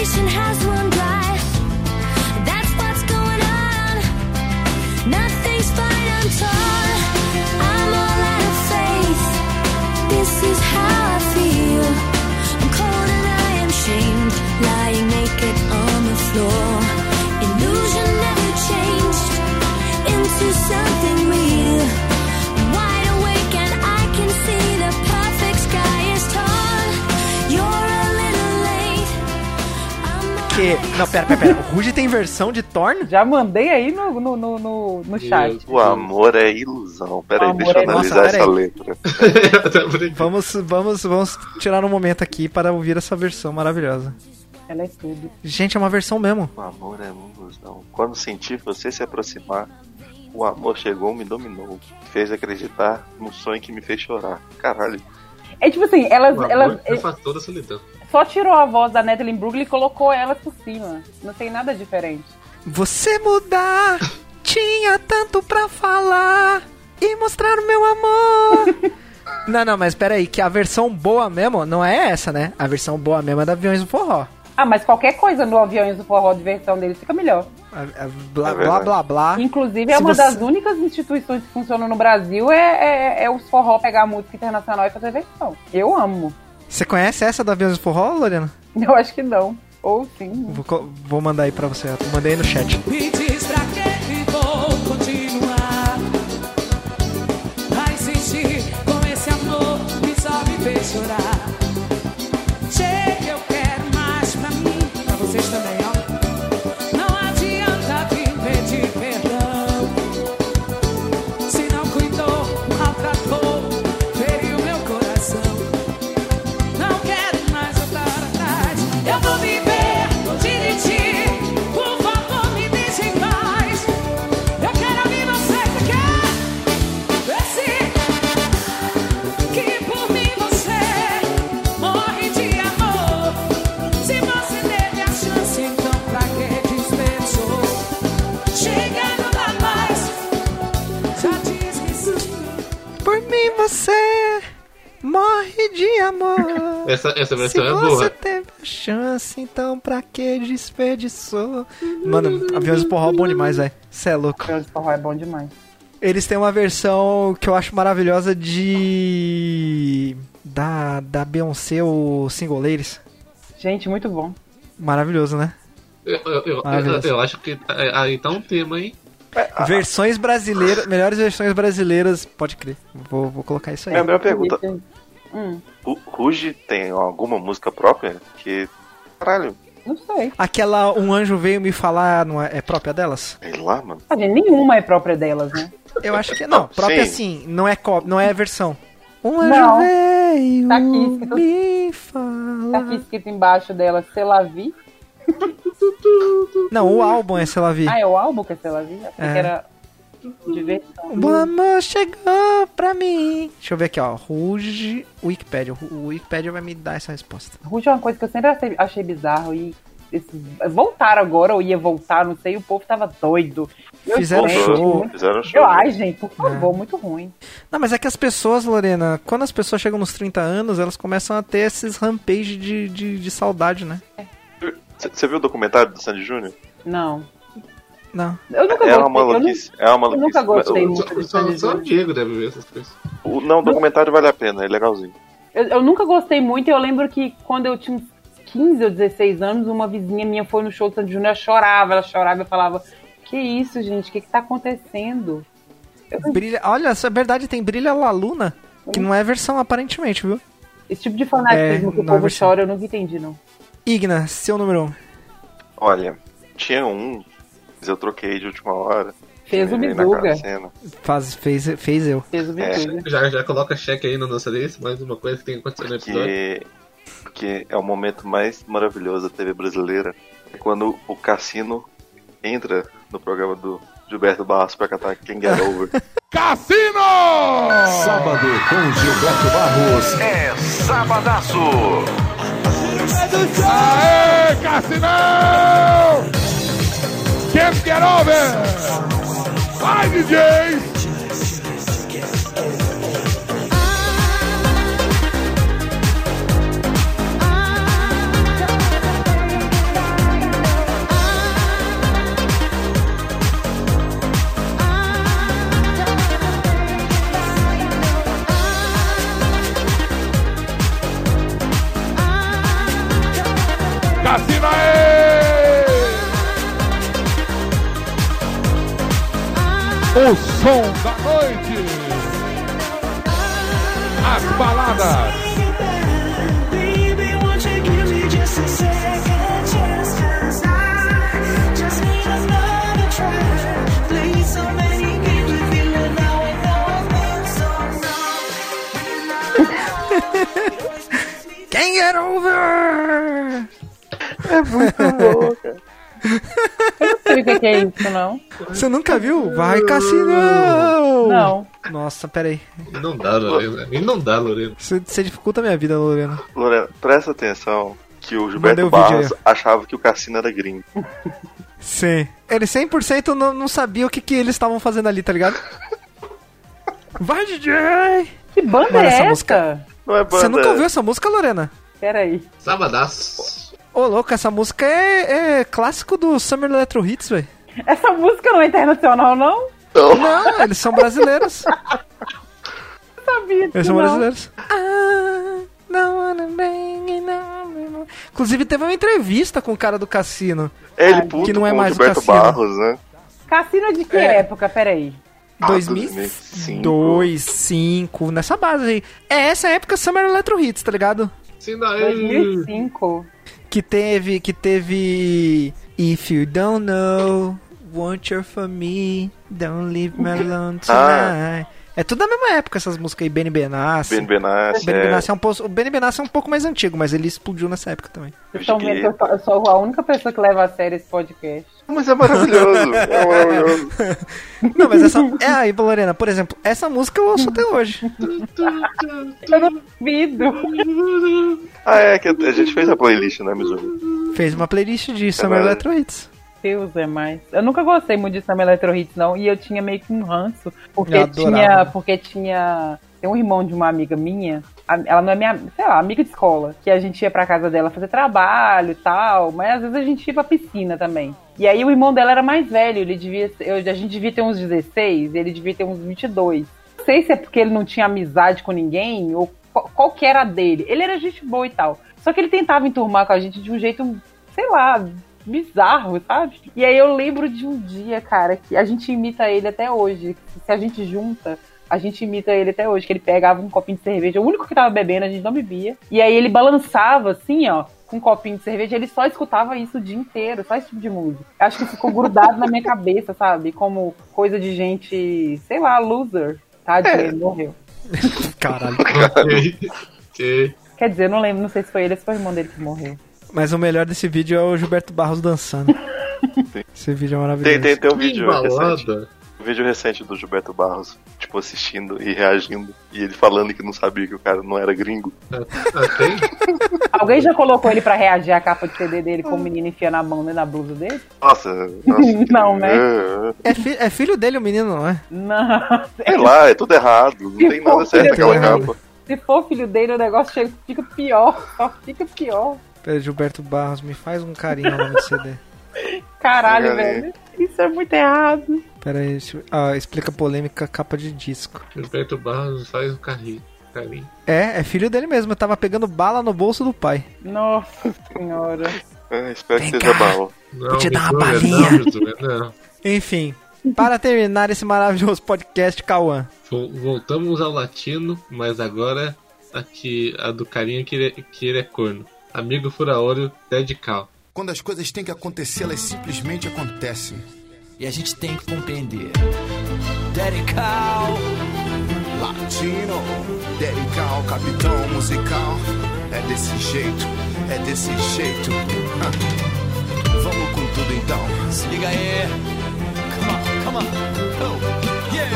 Has run dry. That's what's going on. Nothing's fine, I'm torn. I'm all Que... Não, pera, pera, pera. O Ruge tem versão de Torn? Já mandei aí no, no, no, no, no chat. O amor é ilusão. Pera aí, deixa eu é- analisar Nossa, essa aí. letra. Vamos, vamos, vamos tirar um momento aqui para ouvir essa versão maravilhosa. Ela é tudo. Gente, é uma versão mesmo. O amor é ilusão. Quando senti você se aproximar, o amor chegou, me dominou. Fez acreditar num sonho que me fez chorar. Caralho. É tipo assim, elas, O elas amor faz toda a solidão. Só tirou a voz da Natalie Bruglia e colocou elas por cima. Não tem nada diferente. Você mudar, tinha tanto pra falar e mostrar o meu amor. não, não, mas pera aí, que a versão boa mesmo não é essa, né? A versão boa mesmo é da Aviões do Forró. Ah, mas qualquer coisa no Aviões do Forró de versão deles fica melhor. A- a- blá, É blá, blá, blá. Inclusive, é Se uma você- das únicas instituições que funcionam no Brasil é, é, é os forró pegar música internacional e fazer versão. Eu amo. Você conhece essa do Aviões do Forró, Lorena? Eu acho que não. Ou sim. Vou, vou mandar aí pra você. Eu mandei aí no chat. De amor. Essa, essa Se versão é você boa. teve a chance, então pra que desperdiçou? Mano, Aviões do Forró é bom demais, velho. Cê é louco. Aviões do Forró é bom demais. Eles têm uma versão que eu acho maravilhosa de. Da, da Beyoncé, o Single Ladies. Gente, muito bom. Maravilhoso, né? Eu, eu, Maravilhoso. eu acho que é, aí tá um tema, hein? Versões brasileiras, melhores versões brasileiras, pode crer. Vou, vou colocar isso aí. É a minha pergunta. Hum, O Ruge tem alguma música própria? Que. Caralho, não sei. Aquela Um Anjo Veio Me Falar não é, é própria delas? sei lá, mano. Gente, nenhuma é própria delas, né? Eu acho que não. Própria Sim. sim, não é, co- não é versão. Um anjo Não. veio Tá aqui escrito- me Tá falar. aqui escrito embaixo dela, Se La Vi. Não, o álbum é Se Ela Vi. Ah, é o álbum que é Se La Vi? Achei É. que era de versão. O amor chegou pra mim. Deixa eu ver aqui, ó. Ruge, Wikipedia. O Wikipedia vai me dar essa resposta. Ruge é uma coisa que eu sempre achei, bizarro e voltaram agora, ou ia voltar, não sei, o povo tava doido. Eu Fizeram sei, show. muito- Fizeram show. Eu, ai, gente, por favor, muito ruim. Não, mas é que as pessoas, Lorena, quando as pessoas chegam nos 30 anos, elas começam a ter esses rampage de, de, de saudade, né? Você viu o documentário do Sandy Júnior? Não. Não. Eu nunca É uma gostei. eu nu- maluquice. É uma maluquice. nunca gostei Mas muito. Só, só, só o. Diego deve ver essas coisas. O, não, o documentário vale a pena, é legalzinho. Eu, eu nunca gostei muito e eu lembro que quando eu tinha uns 15 ou 16 anos, uma vizinha minha foi no show do Sandy Júnior, ela chorava, ela chorava e falava, que isso, gente, o que que tá acontecendo? Brilha, olha, essa é verdade, tem Brilha La Luna, que não é versão aparentemente, viu? Esse tipo de fanatismo É, que o é povo versão. chora, eu nunca entendi, não. Igna, seu número 1. Um. Olha, tinha um, eu troquei de última hora. Fez o quarentena. Faz, fez, fez eu. Fez o É. Biduga. Já, já coloca cheque aí na nossa lista, mais uma coisa que tem acontecido no episódio. Que, que é o momento mais maravilhoso da TV brasileira. É quando o Cassino entra no programa do Gilberto Barros pra cantar Quem Get Over. Cassino! Sábado com Gilberto Barros. É Sabadaço. Aê, Cassinão! Can't get over! Vai, DJ! O som da noite. As baladas. Quem get over? É muito bom, o que que é isso, não. Você nunca viu? Vai, Cassino! Não. Nossa, peraí. Não dá, Lorena. Não dá, Lorena. Você, você dificulta a minha vida, Lorena. Lorena, presta atenção que o Mandei Gilberto o vídeo Barros achava que o Cassino era gringo. Sim. Ele 100% não, não sabia o que, que eles estavam fazendo ali, tá ligado? Vai, DJ! Que banda Mano, é essa essa? música- Não é Você nunca ouviu essa música, Lorena? Peraí. Sabadaço. Ô, louco, essa música é, é clássico do Summer Electro Hits, velho. Essa música não é internacional, não? Não, eles são brasileiros. Eu sabia Eles são não. brasileiros. Ah, não wanna bang it, não. Inclusive, teve uma entrevista com o cara do cassino. É ele puto que não é mais o Cassino. Barros, né? Cassino é de que É. época? Peraí. Ah, 2005, 2005, nessa base aí. É essa época Summer Electro Hits, tá ligado? Sim, daí. 2005. Que teve, que teve If you don't know, want you for me, don't leave me alone ah. tonight. É tudo da mesma época essas músicas aí, Benny Benassi. Ben Benassi, O Benny é. Benassi é um pouco, o Benny Benassi é um pouco mais antigo, mas ele explodiu nessa época também. Eu sou- eu sou a única pessoa que leva a sério esse podcast. Mas é maravilhoso. é maravilhoso. Não, mas essa. É aí, Lorena, por exemplo, essa música eu ouço até hoje. Eu não duvido. Ah, é, que a gente fez a playlist, né, Mizu? Fez uma playlist de Summer verdade. Electro Hits. Deus é mais. Eu nunca gostei muito de Summer Electro Hits, não. E eu tinha meio que um ranço. Porque tinha. Porque tinha. Tem um irmão de uma amiga minha. Ela não é minha, sei lá, amiga de escola. Que a gente ia pra casa dela fazer trabalho e tal. Mas às vezes a gente ia pra piscina também. E aí o irmão dela era mais velho. Ele devia. Eu, a gente devia ter uns 16, ele devia ter uns 22. Não sei se é porque ele não tinha amizade com ninguém ou qual, qual que era dele. Ele era gente boa e tal. Só que ele tentava enturmar com a gente de um jeito, sei lá, bizarro, sabe? E aí eu lembro de um dia, cara, que a gente imita ele até hoje. Se a gente junta, a gente imita ele até hoje, que ele pegava um copinho de cerveja, o único que tava bebendo, a gente não bebia. E aí ele balançava assim, ó, com um copinho de cerveja, ele só escutava isso o dia inteiro, só esse tipo de música. Acho que ficou grudado na minha cabeça, sabe? Como coisa de gente, sei lá, loser. Tadinho, ele morreu. Caralho. Ok. Quer dizer, eu não lembro, não sei se foi ele ou se foi o irmão dele que morreu. Mas o melhor desse vídeo é o Gilberto Barros dançando. Esse vídeo é maravilhoso. Tem, tem, tem um vídeo recente. Um vídeo recente do Gilberto Barros, tipo, assistindo e reagindo. E ele falando que não sabia que o cara não era gringo. Ah, tem? Alguém já colocou ele pra reagir à capa de CD dele com o menino enfiando a mão dentro da blusa dele? Nossa, nossa. Não, né? É, É, fi- é filho dele o menino, não é? Não. Sei lá, é tudo errado. Não tem nada certo naquela capa. Se for filho dele, o negócio chega- fica pior. Só fica pior. Pera, Gilberto Barros, me faz um carinho no CD. Caralho, velho. Isso é muito errado. Pera aí, deixa. Ah, explica a polêmica capa de disco. Gilberto Barros faz carrinho. Carinho. É, é filho dele mesmo, eu tava pegando bala no bolso do pai. Nossa senhora. É, espero que Vem seja cá. bom. Não, te dar uma balinha. Não, não. Enfim, para terminar esse maravilhoso podcast, Cauã. Vol- Voltamos ao latino, mas agora aqui a do carinha que ele, é- que ele é corno. Amigo fura-olho, Ted Cal. Quando as coisas têm que acontecer, elas simplesmente acontecem. E a gente tem que compreender. Daddy Cow, Latino, dedicar ao capitão musical. É desse jeito, é desse jeito. Vamos com tudo então. Se liga aí. Come on, come on. Oh, yeah.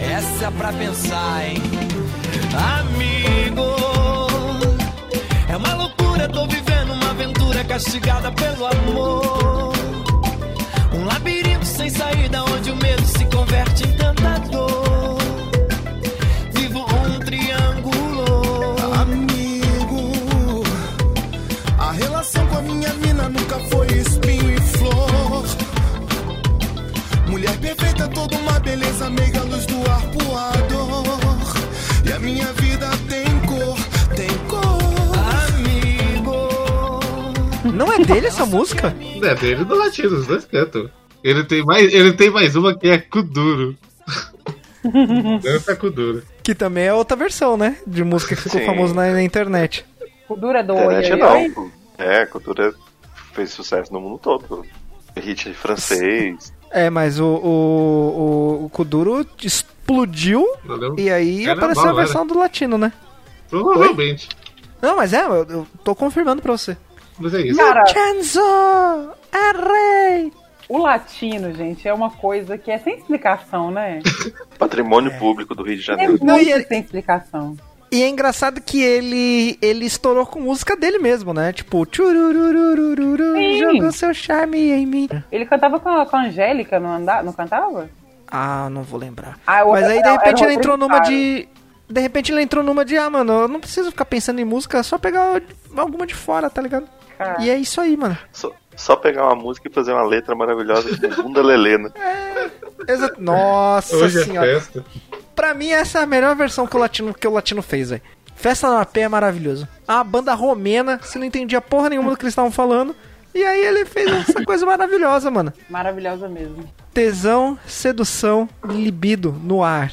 Essa é pra pensar, hein? Amigo, é uma loucura, tô vivendo uma aventura castigada pelo amor. Um labirinto sem saída onde o medo se converte em tanta dor. Vivo um triângulo. Amigo, a relação com a minha mina nunca foi espinho e flor. Mulher perfeita, toda uma beleza, meiga luz do arpoador. E a minha vida Não é dele essa música? É dele do latino, os dois cantam. Ele tem mais, ele tem mais uma que é Kuduro. Dança Kuduro. Que também é outra versão, né? De música que ficou Sim. famoso na, na internet. Cultura do Internet oi, não. oi. É, a cultura fez sucesso no mundo todo. Hit francês. É, mas o, o, o, o Kuduro explodiu e aí Era apareceu bom, a versão do latino, né? Provavelmente. Não, mas é, eu, eu tô confirmando pra você. Mas é isso. Cara, Chanzo! Arrei! o latino, gente, é uma coisa que é sem explicação, né? Patrimônio público do Rio de É Janeiro. Não, muito e ele- sem explicação. E é engraçado que ele ele estourou com música dele mesmo, né? Tipo, jogou seu charme em mim. Ele cantava com a, com a Angélica, não, anda, não cantava? Ah, não vou lembrar. Ah, Mas aí, de repente, ele entrou numa de... De repente, ele entrou numa de, ah, mano, eu não preciso ficar pensando em música, é só pegar alguma de fora, tá ligado? Cara, E é isso aí, mano. Só, só pegar uma música e fazer uma letra maravilhosa com bunda lelê, né? Exa- Nossa Hoje é senhora. festa. Pra mim, essa é a melhor versão que o latino, que o latino fez, velho. Festa na Pé é maravilhoso. A banda romena, você não entendia porra nenhuma do que eles estavam falando. E aí ele fez essa coisa maravilhosa, mano. maravilhosa mesmo. Tesão, sedução, libido no ar.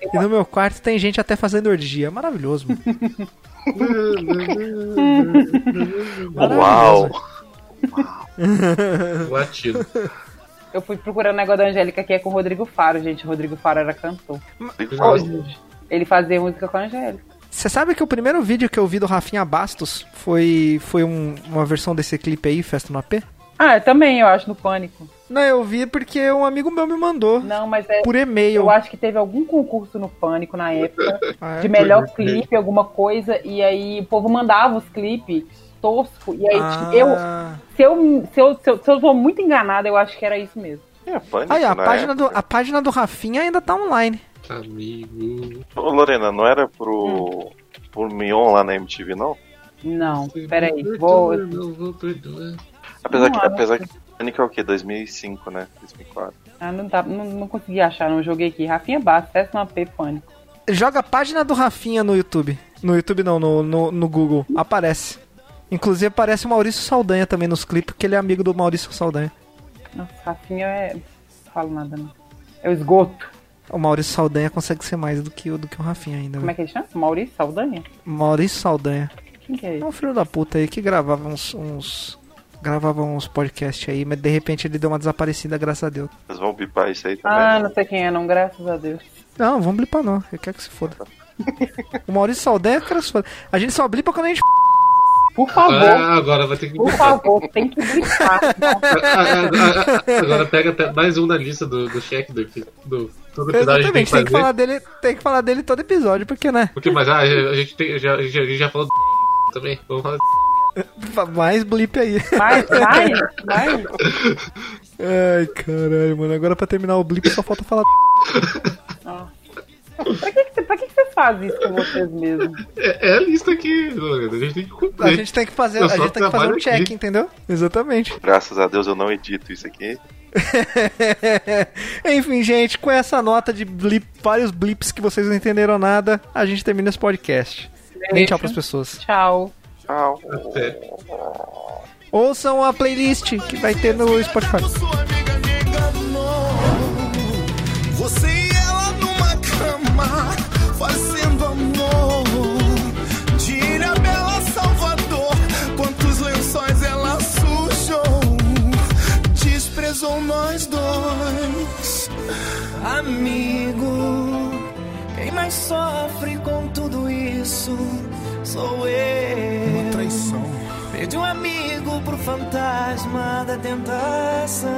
E no meu quarto tem gente até fazendo orgia. Maravilhoso, mano. Uau! Latino. Eu fui procurando o negócio da Angélica que é com o Rodrigo Faro, gente. O Rodrigo Faro era cantor. Ele fazia música com a Angélica. Você sabe que o primeiro vídeo que eu vi do Rafinha Bastos foi, foi um- uma versão desse clipe aí, Festa no AP? Ah, eu também, eu acho, no Pânico. Não, eu vi porque um amigo meu me mandou. Não, mas é. Por e-mail. Eu acho que teve algum concurso no Pânico na época Ah, é? de melhor Foi, clipe, alguma coisa, e aí o povo mandava os clipes tosco, e aí Ah. eu, se eu, se eu, se eu, se eu tô muito enganada, eu acho que era isso mesmo. É, pânico, Aí, a na página, do, época. a página do Rafinha ainda tá online. Amigo. Ô, Lorena, não era pro, pro Mion lá na MTV, não? Não, peraí, vou. Vou. Apesar Não, que, apesar que Pânico é o quê? 2005, né? 2004. Ah, não, tá, não, não consegui achar, não joguei aqui. Rafinha Bastos, teste no AP Pânico. Joga a página do Rafinha no YouTube. No YouTube não, no, no, no Google. Aparece. Inclusive aparece o Maurício Saldanha também nos clipes, porque ele é amigo do Maurício Saldanha. Nossa, Rafinha é. Não falo nada, não. É o esgoto. O Maurício Saldanha consegue ser mais do que, o- do que o Rafinha ainda. Como é que ele chama? Maurício Saldanha? Maurício Saldanha. Quem que é É ele? um filho da puta aí que gravava uns. uns gravava uns podcasts aí, mas de repente ele deu uma desaparecida, graças a Deus. Vocês vão bipar isso aí também? Ah, não sei quem é, não, graças a Deus. Não, vamos blipar não. Eu quero que se foda. o Maurício Saldanha, eu quero que se foda. A gente só blipa quando a gente. Por favor, Ah, agora vai ter que. por favor, tem que blipar. Ah, ah, ah, ah, Agora pega até mais um na lista do, do cheque do, do todo episódio a gente tem Exatamente, que tem que falar dele, tem que falar dele todo episódio, porque, né? Porque, mas ah, a gente, tem, já, a gente já- a gente já falou do também. Vamos falar Mais blip aí. Mais, mais, mais. Ai, caralho, mano. Agora pra terminar o blip só falta falar. Pra que, que, pra que que vocês fazem isso com vocês mesmos? É, é a lista aqui, Lorena. A gente tem que cumprir. A gente tem que fazer, Eu a gente tem que fazer um trabalho check, aqui. entendeu? Exatamente. Graças a Deus eu não edito isso aqui. Enfim, gente, com essa nota de blip, vários blips que vocês não entenderam nada, a gente termina esse podcast. Nem tchau pras pessoas. Tchau. Até. Ouçam a playlist que vai ter no Spotify. Sua amiga me enganou. Você e ela numa cama, fazendo amor. De Ilha Bela Salvador, quantos lençóis ela sujou. Desprezou nós dois, amigo. quem sofre com tudo isso sou eu. Uma traição. Perdi um amigo pro fantasma da tentação.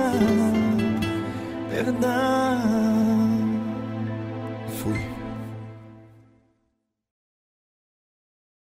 Perdão.